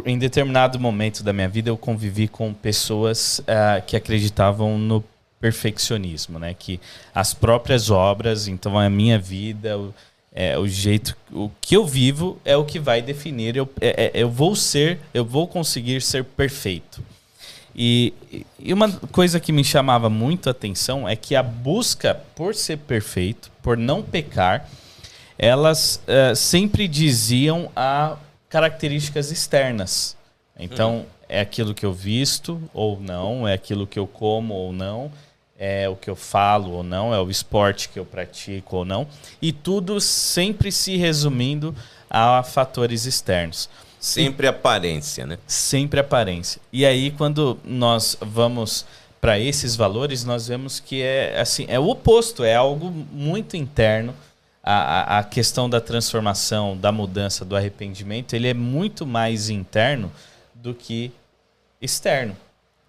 em determinado momento da minha vida, eu convivi com pessoas ah, que acreditavam no perfeccionismo, né? Que as próprias obras, então a minha vida, o, é, o jeito, o que eu vivo é o que vai definir. Eu, é- é- eu vou ser, eu vou conseguir ser perfeito. E, e uma coisa que me chamava muito a atenção é que a busca por ser perfeito, por não pecar, elas eh, sempre diziam a características externas. Então, é aquilo que eu visto ou não, é aquilo que eu como ou não, é o que eu falo ou não, é o esporte que eu pratico ou não. E tudo sempre se resumindo a fatores externos Sempre aparência, né? sempre aparência. E aí, quando nós vamos para esses valores, nós vemos que é assim, é o oposto, é algo muito interno. A, a, a questão da transformação, da mudança, do arrependimento, ele é muito mais interno do que externo.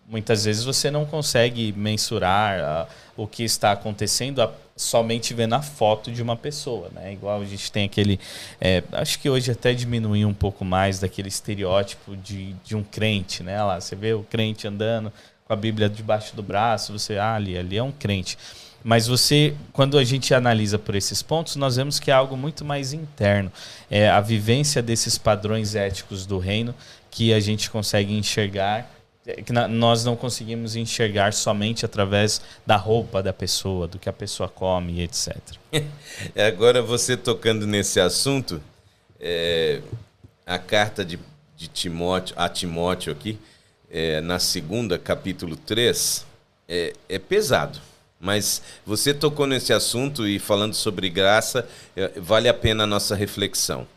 Muitas vezes você não consegue mensurar ah, o que está acontecendo a- somente vendo a foto de uma pessoa, né? Igual a gente tem aquele, é, acho que hoje até diminuiu um pouco mais daquele estereótipo de, de um crente, né? Lá você vê o crente andando com a Bíblia debaixo do braço, você ah, ali, ali é um crente. Mas você, quando a gente analisa por esses pontos, nós vemos que é algo muito mais interno. É a vivência desses padrões éticos do reino que a gente consegue enxergar que na- nós não conseguimos enxergar somente através da roupa da pessoa, do que a pessoa come, etc. É, Agora você tocando nesse assunto, é, a carta de, de Timóteo, a Timóteo aqui, é, na segunda, capítulo 3, é, é pesado. Mas você tocou nesse assunto e falando sobre graça, é, vale a pena a nossa reflexão.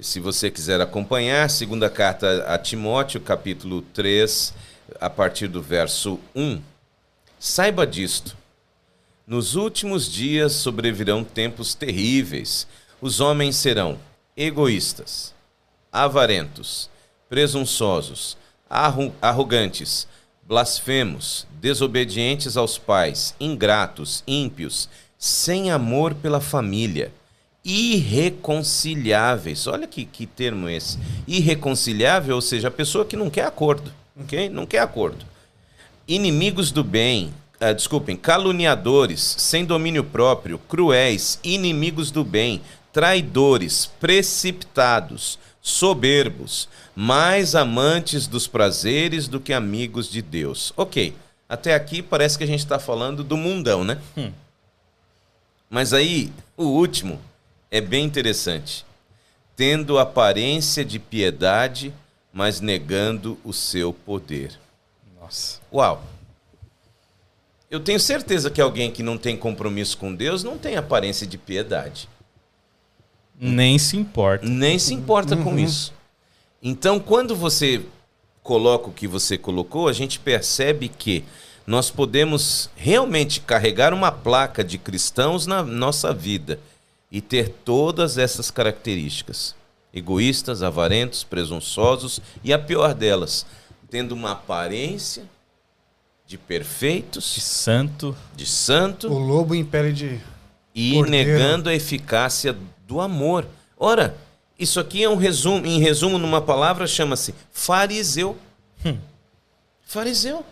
Se você quiser acompanhar, segunda carta a Timóteo, capítulo 3, a partir do verso 1, saiba disto. Nos últimos dias sobrevirão tempos terríveis. Os homens serão egoístas, avarentos, presunçosos, arro- arrogantes, blasfemos, desobedientes aos pais, ingratos, ímpios, sem amor pela família, irreconciliáveis. Olha que, que termo esse. Irreconciliável, ou seja, a pessoa que não quer acordo, ok? Não quer acordo inimigos do bem, ah, desculpem, caluniadores, sem domínio próprio, cruéis, inimigos do bem, traidores, precipitados, soberbos, mais amantes dos prazeres do que amigos de Deus. Ok, até aqui parece que a gente está falando do mundão, né? Hum. Mas aí, o último é bem interessante. Tendo aparência de piedade, mas negando o seu poder. Nossa. Uau! Eu tenho certeza que alguém que não tem compromisso com Deus não tem aparência de piedade. Nem se importa. Nem se importa com isso. Então, quando você coloca o que você colocou, a gente percebe que nós podemos realmente carregar uma placa de cristãos na nossa vida, e ter todas essas características: egoístas, avarentos, presunçosos e a pior delas, tendo uma aparência de perfeitos, De santo. de santo O lobo em pele de. e Cordeiro. negando a eficácia do amor. Ora, isso aqui é um resumo, em resumo, numa palavra, chama-se fariseu. Fariseu.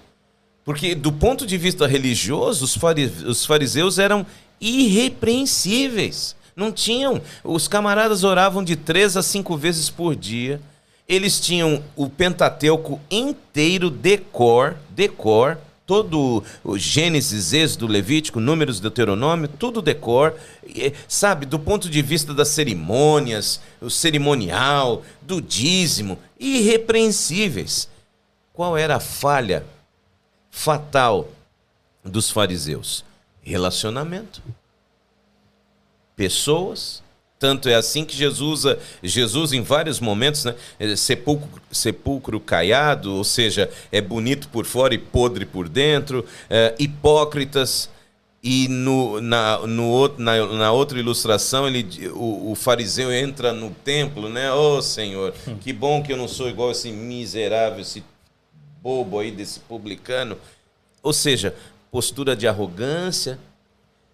Porque, do ponto de vista religioso, os fariseus eram irrepreensíveis. Não tinham. Os camaradas oravam de três a cinco vezes por dia. Eles tinham o Pentateuco inteiro decor, decor, todo o Gênesis, Êxodo, Levítico, Números, Deuteronômio, tudo decor. Sabe, do ponto de vista das cerimônias, o cerimonial, do dízimo, irrepreensíveis. Qual era a falha fatal dos fariseus? Relacionamento. Pessoas. Tanto é assim que Jesus usa, Jesus em vários momentos, né? eh, Sepulcro, sepulcro caiado, ou seja, é bonito por fora e podre por dentro, eh, hipócritas. E no, na, no, outro- na, na outra ilustração, ele, o, o fariseu entra no templo, né? Ô Senhor, que bom que eu não sou igual esse miserável, esse bobo aí desse publicano. Ou seja, postura de arrogância.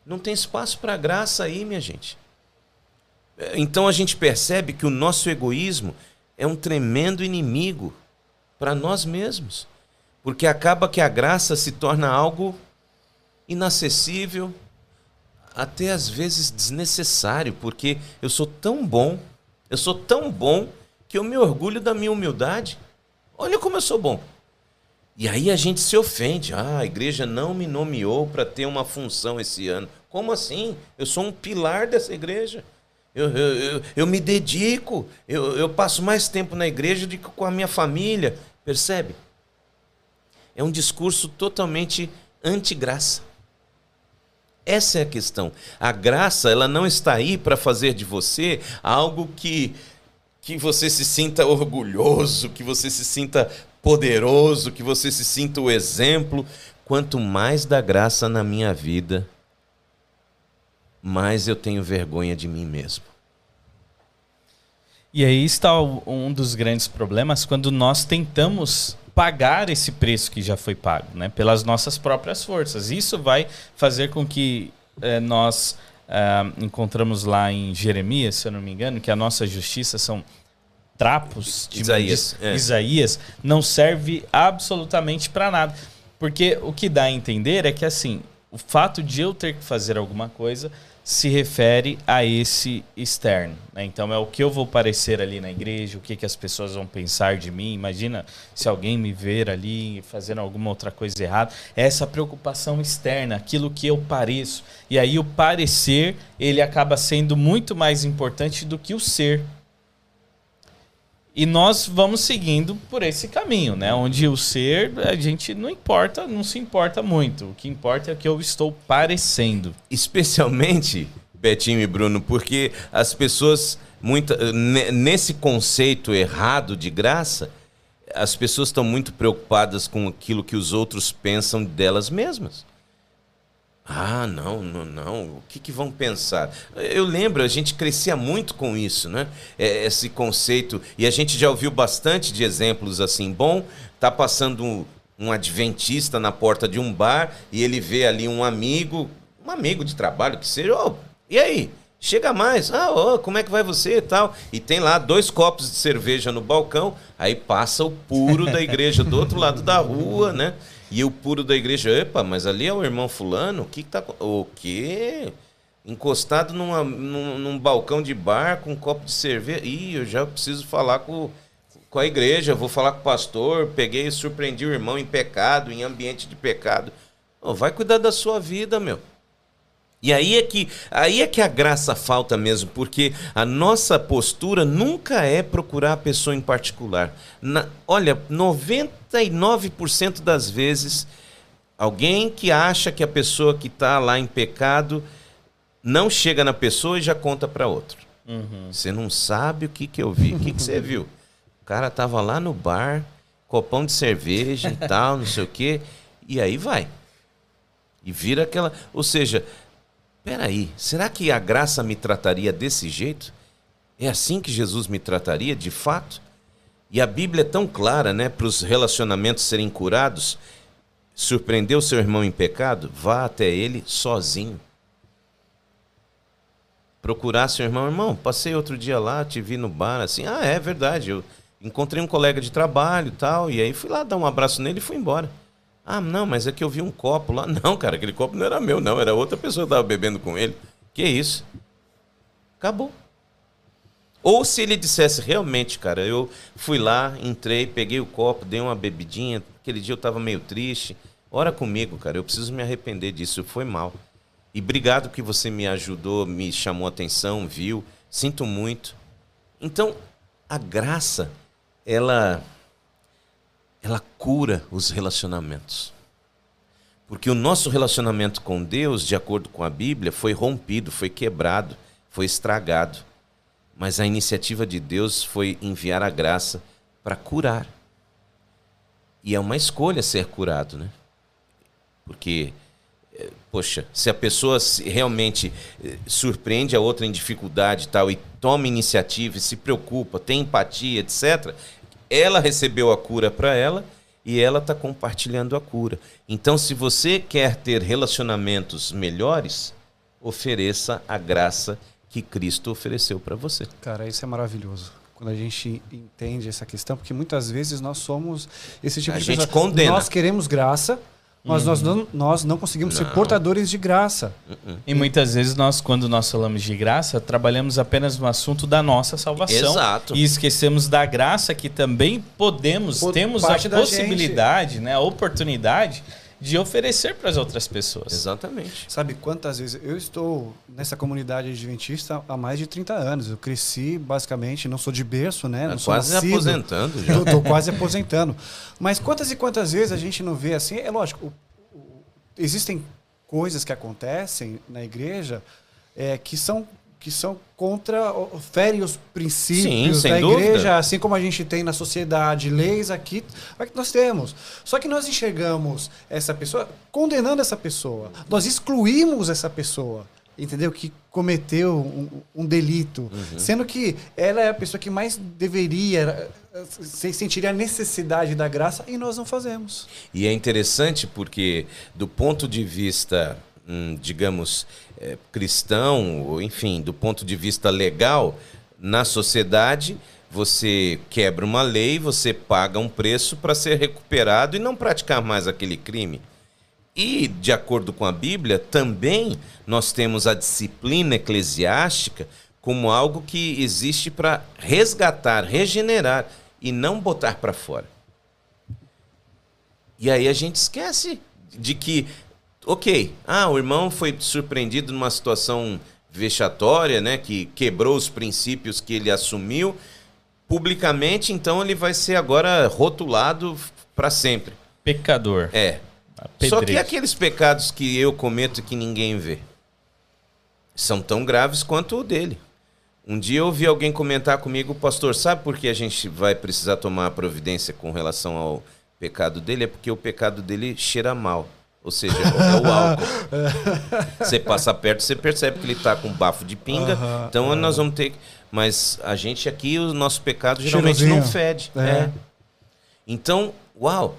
Não tem espaço para graça aí, minha gente. É, Então a gente percebe que o nosso egoísmo é um tremendo inimigo para nós mesmos. Porque acaba que a graça se torna algo inacessível, até às vezes desnecessário, porque eu sou tão bom, eu sou tão bom que eu me orgulho da minha humildade. Olha como eu sou bom. E aí a gente se ofende. Ah, a igreja não me nomeou para ter uma função esse ano. Como assim? Eu sou um pilar dessa igreja. Eu, eu, eu, eu me dedico. Eu, eu passo mais tempo na igreja do que com a minha família. Percebe? É um discurso totalmente anti-graça. Essa é a questão. A graça, ela não está aí para fazer de você algo que que você se sinta orgulhoso, que você se sinta poderoso, que você se sinta o exemplo. Quanto mais da graça na minha vida, mais eu tenho vergonha de mim mesmo. E aí está um dos grandes problemas quando nós tentamos pagar esse preço que já foi pago, né? Pelas nossas próprias forças. Isso vai fazer com que eh, nós ah, encontramos lá em Jeremias, se eu não me engano, que a nossa justiça são trapos de Isaías, medir- é. Isaías não serve absolutamente para nada. Porque o que dá a entender é que assim, o fato de eu ter que fazer alguma coisa se refere a esse externo. né? Então é o que eu vou parecer ali na igreja, o que, que as pessoas vão pensar de mim. Imagina se alguém me ver ali fazendo alguma outra coisa errada. É essa preocupação externa, aquilo que eu pareço. E aí o parecer, ele acaba sendo muito mais importante do que o ser. E nós vamos seguindo por esse caminho, né? Onde o ser, a gente não importa, não se importa muito. O que importa é o que eu estou parecendo. Especialmente, Betinho e Bruno, porque as pessoas, muita, ne- nesse conceito errado de graça, as pessoas estão muito preocupadas com aquilo que os outros pensam delas mesmas. Ah, não, não, não. O que, que vão pensar? Eu lembro, a gente crescia muito com isso, né? É, Esse conceito. E a gente já ouviu bastante de exemplos assim. Bom, tá passando um, um adventista na porta de um bar e ele vê ali um amigo, um amigo de trabalho que seja. "Ô, e aí? Chega mais. Ah, ô, como é que vai você e tal? E tem lá dois copos de cerveja no balcão. Aí passa o puro da igreja do outro lado da rua, né? E o puro da igreja, epa, mas ali é o irmão fulano? O que, que tá. O quê? Encostado numa- num, num balcão de bar com um copo de cerveja. Ih, eu já preciso falar com, com a igreja, vou falar com o pastor. Peguei e surpreendi o irmão em pecado, em ambiente de pecado. Ô, vai cuidar da sua vida, meu. E aí é que aí é que a graça falta mesmo, porque a nossa postura nunca é procurar a pessoa em particular. Na- olha, 99% das vezes alguém que acha que a pessoa que está lá em pecado não chega na pessoa e já conta para outro. Você não sabe o que, que eu vi. O que, que você viu? O cara tava lá no bar, copão de cerveja e tal, não sei o quê, e aí vai. E vira aquela. Ou seja, peraí, será que a graça me trataria desse jeito? É assim que Jesus me trataria, de fato? E a Bíblia é tão clara, né, para os relacionamentos serem curados. Surpreendeu seu irmão em pecado? Vá até ele sozinho. Procurar seu irmão, irmão, passei outro dia lá, te vi no bar, assim, ah, é verdade, eu encontrei um colega de trabalho tal, e aí fui lá dar um abraço nele e fui embora. Ah, não, mas é que eu vi um copo lá. Não, cara, aquele copo não era meu, não, era outra pessoa que estava bebendo com ele. Que isso? Acabou. Ou se ele dissesse realmente, cara, eu fui lá, entrei, peguei o copo, dei uma bebidinha, aquele dia eu estava meio triste. Ora comigo, cara, eu preciso me arrepender disso, foi mal. E obrigado que você me ajudou, me chamou atenção, viu. Sinto muito. Então, a graça, ela ela cura os relacionamentos. Porque o nosso relacionamento com Deus, de acordo com a Bíblia, foi rompido, foi quebrado, foi estragado. Mas a iniciativa de Deus foi enviar a graça para curar. E é uma escolha ser curado, né? Porque poxa, se a pessoa realmente eh, surpreende a outra em dificuldade e tal, e toma iniciativa, e se preocupa, tem empatia, etc., ela recebeu a cura para ela e ela está compartilhando a cura. Então, se você quer ter relacionamentos melhores, ofereça a graça que Cristo ofereceu para você. Cara, isso é maravilhoso quando a gente entende essa questão, porque muitas vezes nós somos esse tipo a de gente pessoa. condena. Nós queremos graça, mas nós, não, nós não conseguimos ser portadores de graça. E muitas vezes nós, quando nós falamos de graça, trabalhamos apenas no assunto da nossa salvação. Exato. E esquecemos da graça que também podemos, Por temos a possibilidade, né, a oportunidade de oferecer para as outras pessoas. Exatamente. Sabe quantas vezes eu estou nessa comunidade adventista há mais de 30 anos. Eu cresci basicamente, não sou de berço, né? Não Tá sou quase nascido. aposentando já. Eu tô quase aposentando. Mas quantas e quantas vezes a gente não vê assim? É lógico, o- o- existem coisas que acontecem na igreja é, que são que são contra, ferem os princípios Sim, da dúvida. igreja, assim como a gente tem na sociedade, leis aqui, aqui nós temos. Só que nós enxergamos essa pessoa condenando essa pessoa. Nós excluímos essa pessoa, entendeu? Que cometeu um, um delito, Uhum. sendo que ela é a pessoa que mais deveria eh, se- sentiria a necessidade da graça e nós não fazemos. E é interessante porque, do ponto de vista, digamos, eh, cristão, ou enfim, do ponto de vista legal, na sociedade, você quebra uma lei, você paga um preço para ser recuperado e não praticar mais aquele crime. E, de acordo com a Bíblia, também nós temos a disciplina eclesiástica como algo que existe para resgatar, regenerar e não botar para fora. E aí a gente esquece de que, ok, ah, o irmão foi surpreendido numa situação vexatória, né, que quebrou os princípios que ele assumiu publicamente, então ele vai ser agora rotulado para sempre. Pecador. É. Só que aqueles pecados que eu cometo que ninguém vê são tão graves quanto o dele. Um dia eu ouvi alguém comentar comigo, pastor, sabe por que a gente vai precisar tomar providência com relação ao pecado dele? É porque o pecado dele cheira mal. Ou seja, é o álcool. Você passa perto, você percebe que ele está com bafo de pinga. Então nós vamos ter. que- Mas a gente aqui, o nosso pecado geralmente não Cheirosinho. fede. É. É. Então, uau!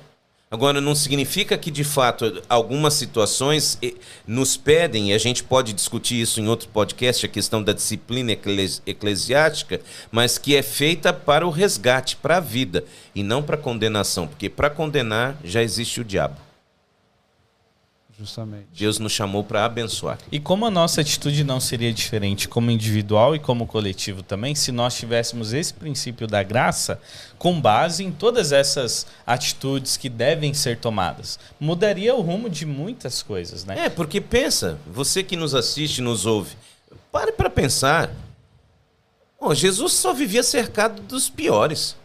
Agora, não significa que, de fato, algumas situações nos pedem, e a gente pode discutir isso em outro podcast, a questão da disciplina eclesi- eclesiástica, mas que é feita para o resgate, para a vida, e não para condenação, porque para condenar já existe o diabo. Justamente. Deus nos chamou para abençoar. E como a nossa atitude não seria diferente como individual e como coletivo também, se nós tivéssemos esse princípio da graça com base em todas essas atitudes que devem ser tomadas, mudaria o rumo de muitas coisas, né? É, porque pensa, você que nos assiste, nos ouve, pare para pensar. Pô, Jesus só vivia cercado dos piores.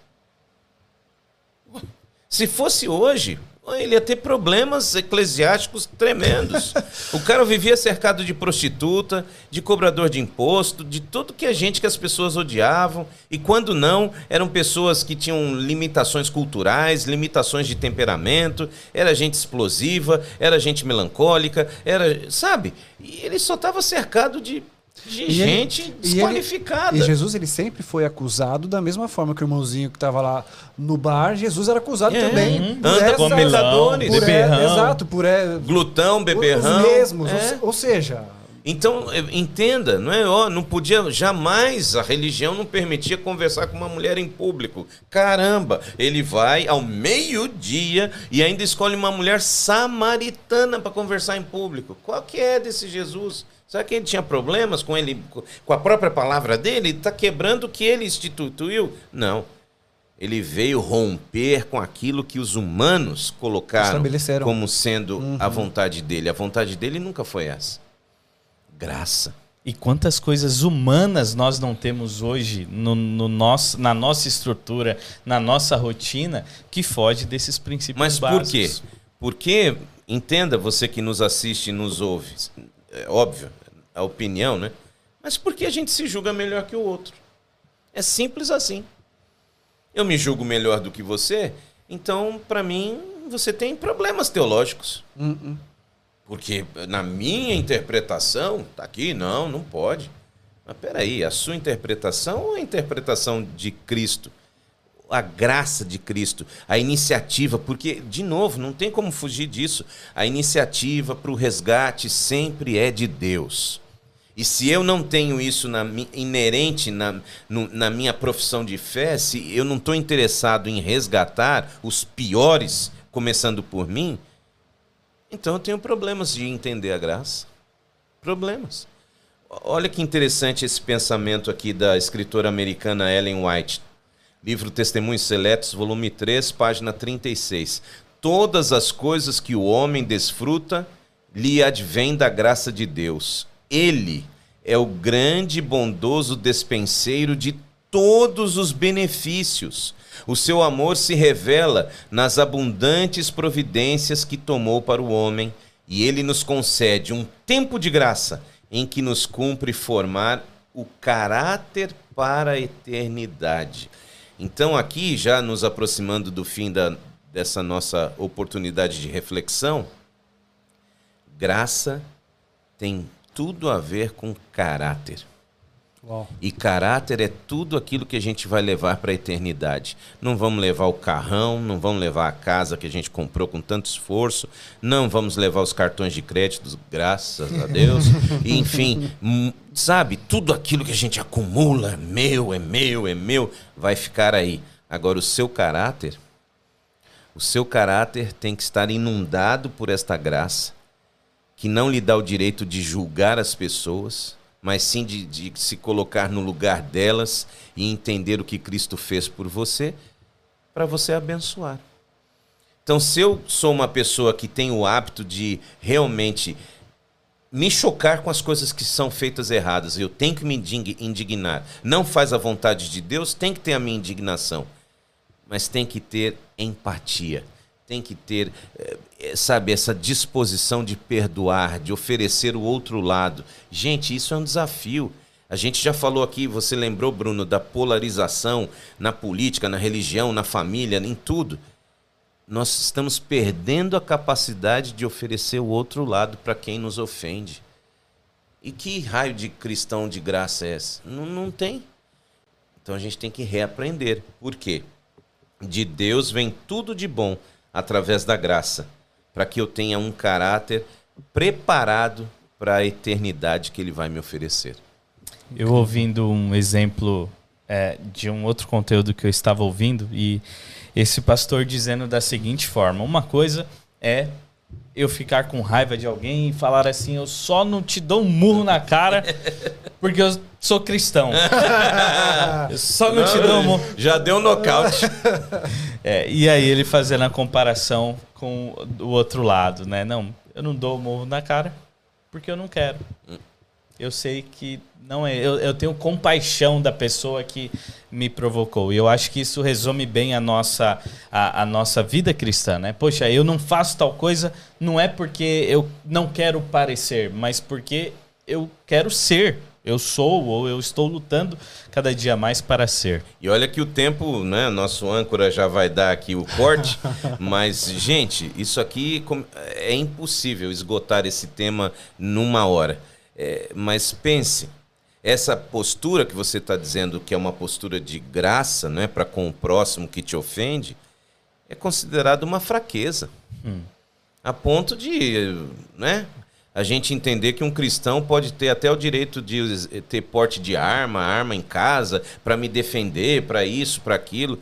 Se fosse hoje, ele ia ter problemas eclesiásticos tremendos. o cara vivia cercado de prostituta, de cobrador de imposto, de tudo que a gente, que as pessoas odiavam. E quando não, eram pessoas que tinham limitações culturais, limitações de temperamento, era gente explosiva, era gente melancólica, era. Sabe? E ele só estava cercado de de gente ele, desqualificada. E, ele, e, Jesus ele sempre foi acusado da mesma forma que o irmãozinho que estava lá no bar, Jesus era acusado é, também. Hum, por anda com milão, beberrão. É, exato, por é, glutão, beberrão. Os mesmos, é. ou, ou seja, então, é, entenda, não é? Ó, não podia jamais a religião não permitia conversar com uma mulher em público. Caramba, ele vai ao meio-dia e ainda escolhe uma mulher samaritana para conversar em público. Qual que é desse Jesus? Será que ele tinha problemas com ele, com a própria palavra dele? Está quebrando o que ele instituiu? Não. Ele veio romper com aquilo que os humanos colocaram como sendo uhum. a vontade dele. A vontade dele nunca foi essa. Graça. E quantas coisas humanas nós não temos hoje no, no nosso, na nossa estrutura, na nossa rotina, que foge desses princípios Mas básicos. por quê? Porque, entenda você que nos assiste e nos ouve, é óbvio, a opinião, né? Mas por que a gente se julga melhor que o outro? É simples assim. Eu me julgo melhor do que você, então, para mim, você tem problemas teológicos. Uh -uh. Porque na minha interpretação, tá aqui, não, não pode. Mas peraí, a sua interpretação ou a interpretação de Cristo? A graça de Cristo, a iniciativa, porque, de novo, não tem como fugir disso. A iniciativa para o resgate sempre é de Deus. E se eu não tenho isso na, inerente na, no, na minha profissão de fé, se eu não estou interessado em resgatar os piores, começando por mim, então eu tenho problemas de entender a graça. Problemas. Olha que interessante esse pensamento aqui da escritora americana Ellen White. Livro Testemunhos Seletos, volume 3, página 36. Todas as coisas que o homem desfruta lhe advém da graça de Deus ele é o grande bondoso despenseiro de todos os benefícios. O seu amor se revela nas abundantes providências que tomou para o homem, e ele nos concede um tempo de graça em que nos cumpre formar o caráter para a eternidade. Então, aqui, já nos aproximando do fim da, dessa nossa oportunidade de reflexão, graça tem tudo a ver com caráter. Uau. E caráter é tudo aquilo que a gente vai levar para a eternidade. Não vamos levar o carrão, não vamos levar a casa que a gente comprou com tanto esforço, não vamos levar os cartões de crédito, graças a Deus. e, enfim, sabe, tudo aquilo que a gente acumula, é meu, é meu, é meu, vai ficar aí. Agora, o seu caráter, o seu caráter tem que estar inundado por esta graça que não lhe dá o direito de julgar as pessoas, mas sim de, de, se colocar no lugar delas e entender o que Cristo fez por você, para você abençoar. Então, se eu sou uma pessoa que tem o hábito de realmente me chocar com as coisas que são feitas erradas, eu tenho que me indignar. Não faz a vontade de Deus, tem que ter a minha indignação, mas tem que ter empatia tem que ter, é, sabe, essa disposição de perdoar, de oferecer o outro lado. Gente, isso é um desafio. A gente já falou aqui, você lembrou, Bruno, da polarização na política, na religião, na família, em tudo. Nós estamos perdendo a capacidade de oferecer o outro lado para quem nos ofende. E que raio de cristão de graça é essa? Não, não tem. Então a gente tem que reaprender. Por quê? De Deus vem tudo de bom através da graça, para que eu tenha um caráter preparado para a eternidade que Ele vai me oferecer. Eu ouvindo um exemplo é, de um outro conteúdo que eu estava ouvindo e esse pastor dizendo da seguinte forma: uma coisa é eu ficar com raiva de alguém e falar assim, eu só não te dou um murro na cara porque eu sou cristão. eu só não, não te dou um murro. Já deu um nocaute. É, e aí ele fazendo a comparação com o outro lado, né? Não, eu não dou um murro na cara porque eu não quero. Eu sei que não é. Eu, eu tenho compaixão da pessoa que me provocou. E eu acho que isso resume bem a nossa, a, a, nossa vida cristã, né? Poxa, eu não faço tal coisa, não é porque eu não quero parecer, mas porque eu quero ser. Eu sou ou eu estou lutando cada dia mais para ser. E olha que o tempo, né? Nosso âncora já vai dar aqui o corte, mas gente, isso aqui é impossível esgotar esse tema numa hora. É, mas pense, essa postura que você está dizendo que é uma postura de graça, né, para com o próximo que te ofende, é considerada uma fraqueza. Hum. A ponto de, né, a gente entender que um cristão pode ter até o direito de ter porte de arma, arma em casa, para me defender, para isso, para aquilo.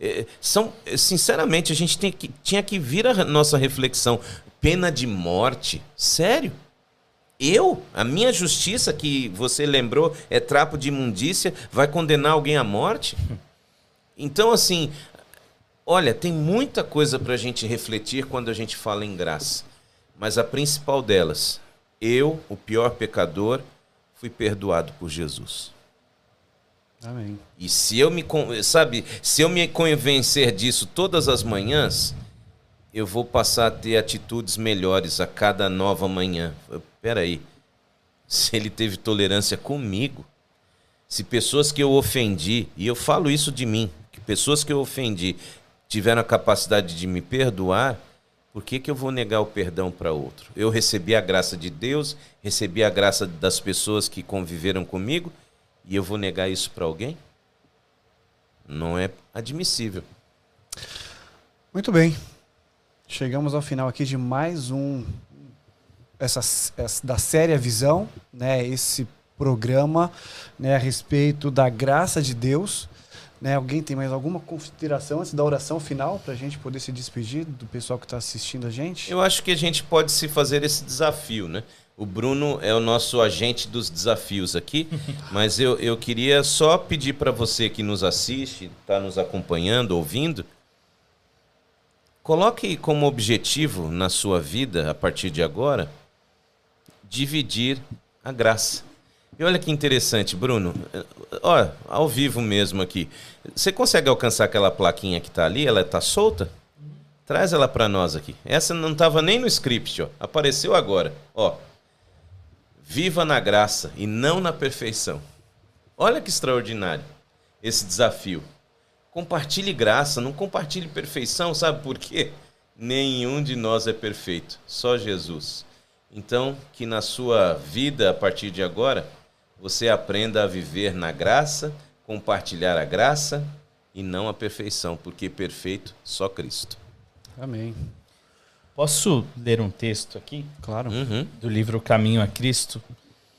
É, são, sinceramente, a gente tem que, tinha que vir a nossa reflexão. Pena de morte? Sério? Eu, a minha justiça, que você lembrou, é trapo de imundícia, vai condenar alguém à morte? Então, assim, olha, tem muita coisa para a gente refletir quando a gente fala em graça. Mas a principal delas, eu, o pior pecador, fui perdoado por Jesus. Amém. E se eu me, sabe, se eu me convencer disso todas as manhãs, eu vou passar a ter atitudes melhores a cada nova manhã. Peraí, se ele teve tolerância comigo, se pessoas que eu ofendi, e eu falo isso de mim, que pessoas que eu ofendi tiveram a capacidade de me perdoar, por que, que eu vou negar o perdão para outro? Eu recebi a graça de Deus, recebi a graça das pessoas que conviveram comigo, e eu vou negar isso para alguém? Não é admissível. Muito bem. Chegamos ao final aqui de mais um essa, essa da série A Visão, né? Esse programa, né, a respeito da graça de Deus. Né? Alguém tem mais alguma consideração antes da oração final para a gente poder se despedir do pessoal que está assistindo a gente? Eu acho que a gente pode se fazer esse desafio, né? O Bruno é o nosso agente dos desafios aqui, mas eu, eu queria só pedir para você que nos assiste, está nos acompanhando, ouvindo, Coloque como objetivo na sua vida, a partir de agora, dividir a graça. E olha que interessante, Bruno. Ó, ao vivo mesmo aqui. Você consegue alcançar aquela plaquinha que está ali? Ela está solta? Traz ela para nós aqui. Essa não estava nem no script, ó. Apareceu agora. Ó. Viva na graça e não na perfeição. Olha que extraordinário esse desafio. Compartilhe graça, não compartilhe perfeição, sabe por quê? Nenhum de nós é perfeito, só Jesus. Então, que na sua vida, a partir de agora, você aprenda a viver na graça, compartilhar a graça e não a perfeição, porque perfeito só Cristo. Amém. Posso ler um texto aqui? Claro. Uhum. Do livro Caminho a Cristo,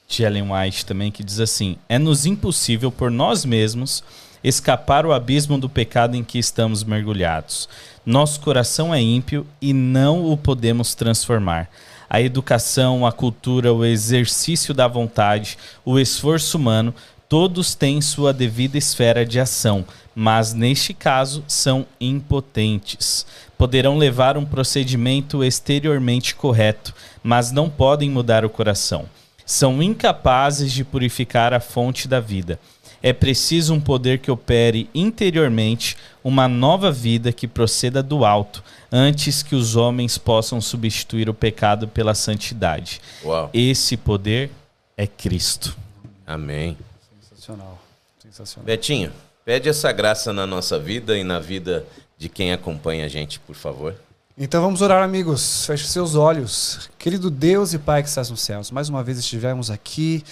de Ellen White também, que diz assim: É-nos impossível por nós mesmos escapar o abismo do pecado em que estamos mergulhados. Nosso coração é ímpio e não o podemos transformar. A educação, a cultura, o exercício da vontade, o esforço humano, todos têm sua devida esfera de ação, mas neste caso são impotentes. Poderão levar um procedimento exteriormente correto, mas não podem mudar o coração. São incapazes de purificar a fonte da vida é preciso um poder que opere interiormente uma nova vida que proceda do alto, antes que os homens possam substituir o pecado pela santidade. Uau. Esse poder é Cristo. Amém. Sensacional. Sensacional. Betinho, pede essa graça na nossa vida e na vida de quem acompanha a gente, por favor. Então vamos orar, amigos. Feche seus olhos. Querido Deus e Pai que estás nos céus, mais uma vez estivemos aqui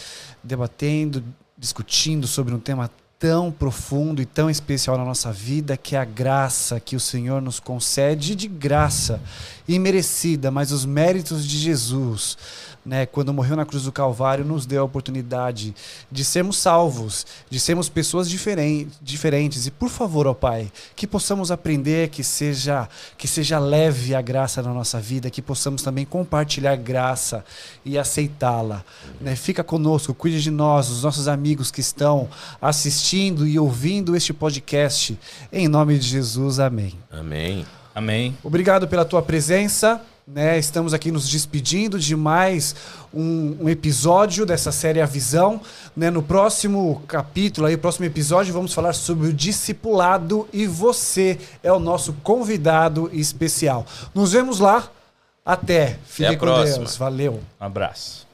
debatendo, discutindo sobre um tema tão profundo e tão especial na nossa vida, que é a graça que o Senhor nos concede de graça, imerecida, mas os méritos de Jesus né, quando morreu na cruz do Calvário, nos deu a oportunidade de sermos salvos, de sermos pessoas diferentes, diferentes. E por favor, ó Pai, que possamos aprender que seja que seja leve a graça na nossa vida, que possamos também compartilhar graça e aceitá-la. Né? Fica conosco, cuide de nós, os nossos amigos que estão assistindo e ouvindo este podcast. Em nome de Jesus, amém. Amém. Amém. Obrigado pela tua presença. Né? Estamos aqui nos despedindo de mais um, um episódio dessa série A Visão. Né? No próximo capítulo, aí, próximo episódio, vamos falar sobre o discipulado e você é o nosso convidado especial. Nos vemos lá. Até. Fique Até a com próxima. Deus. Valeu. Um abraço.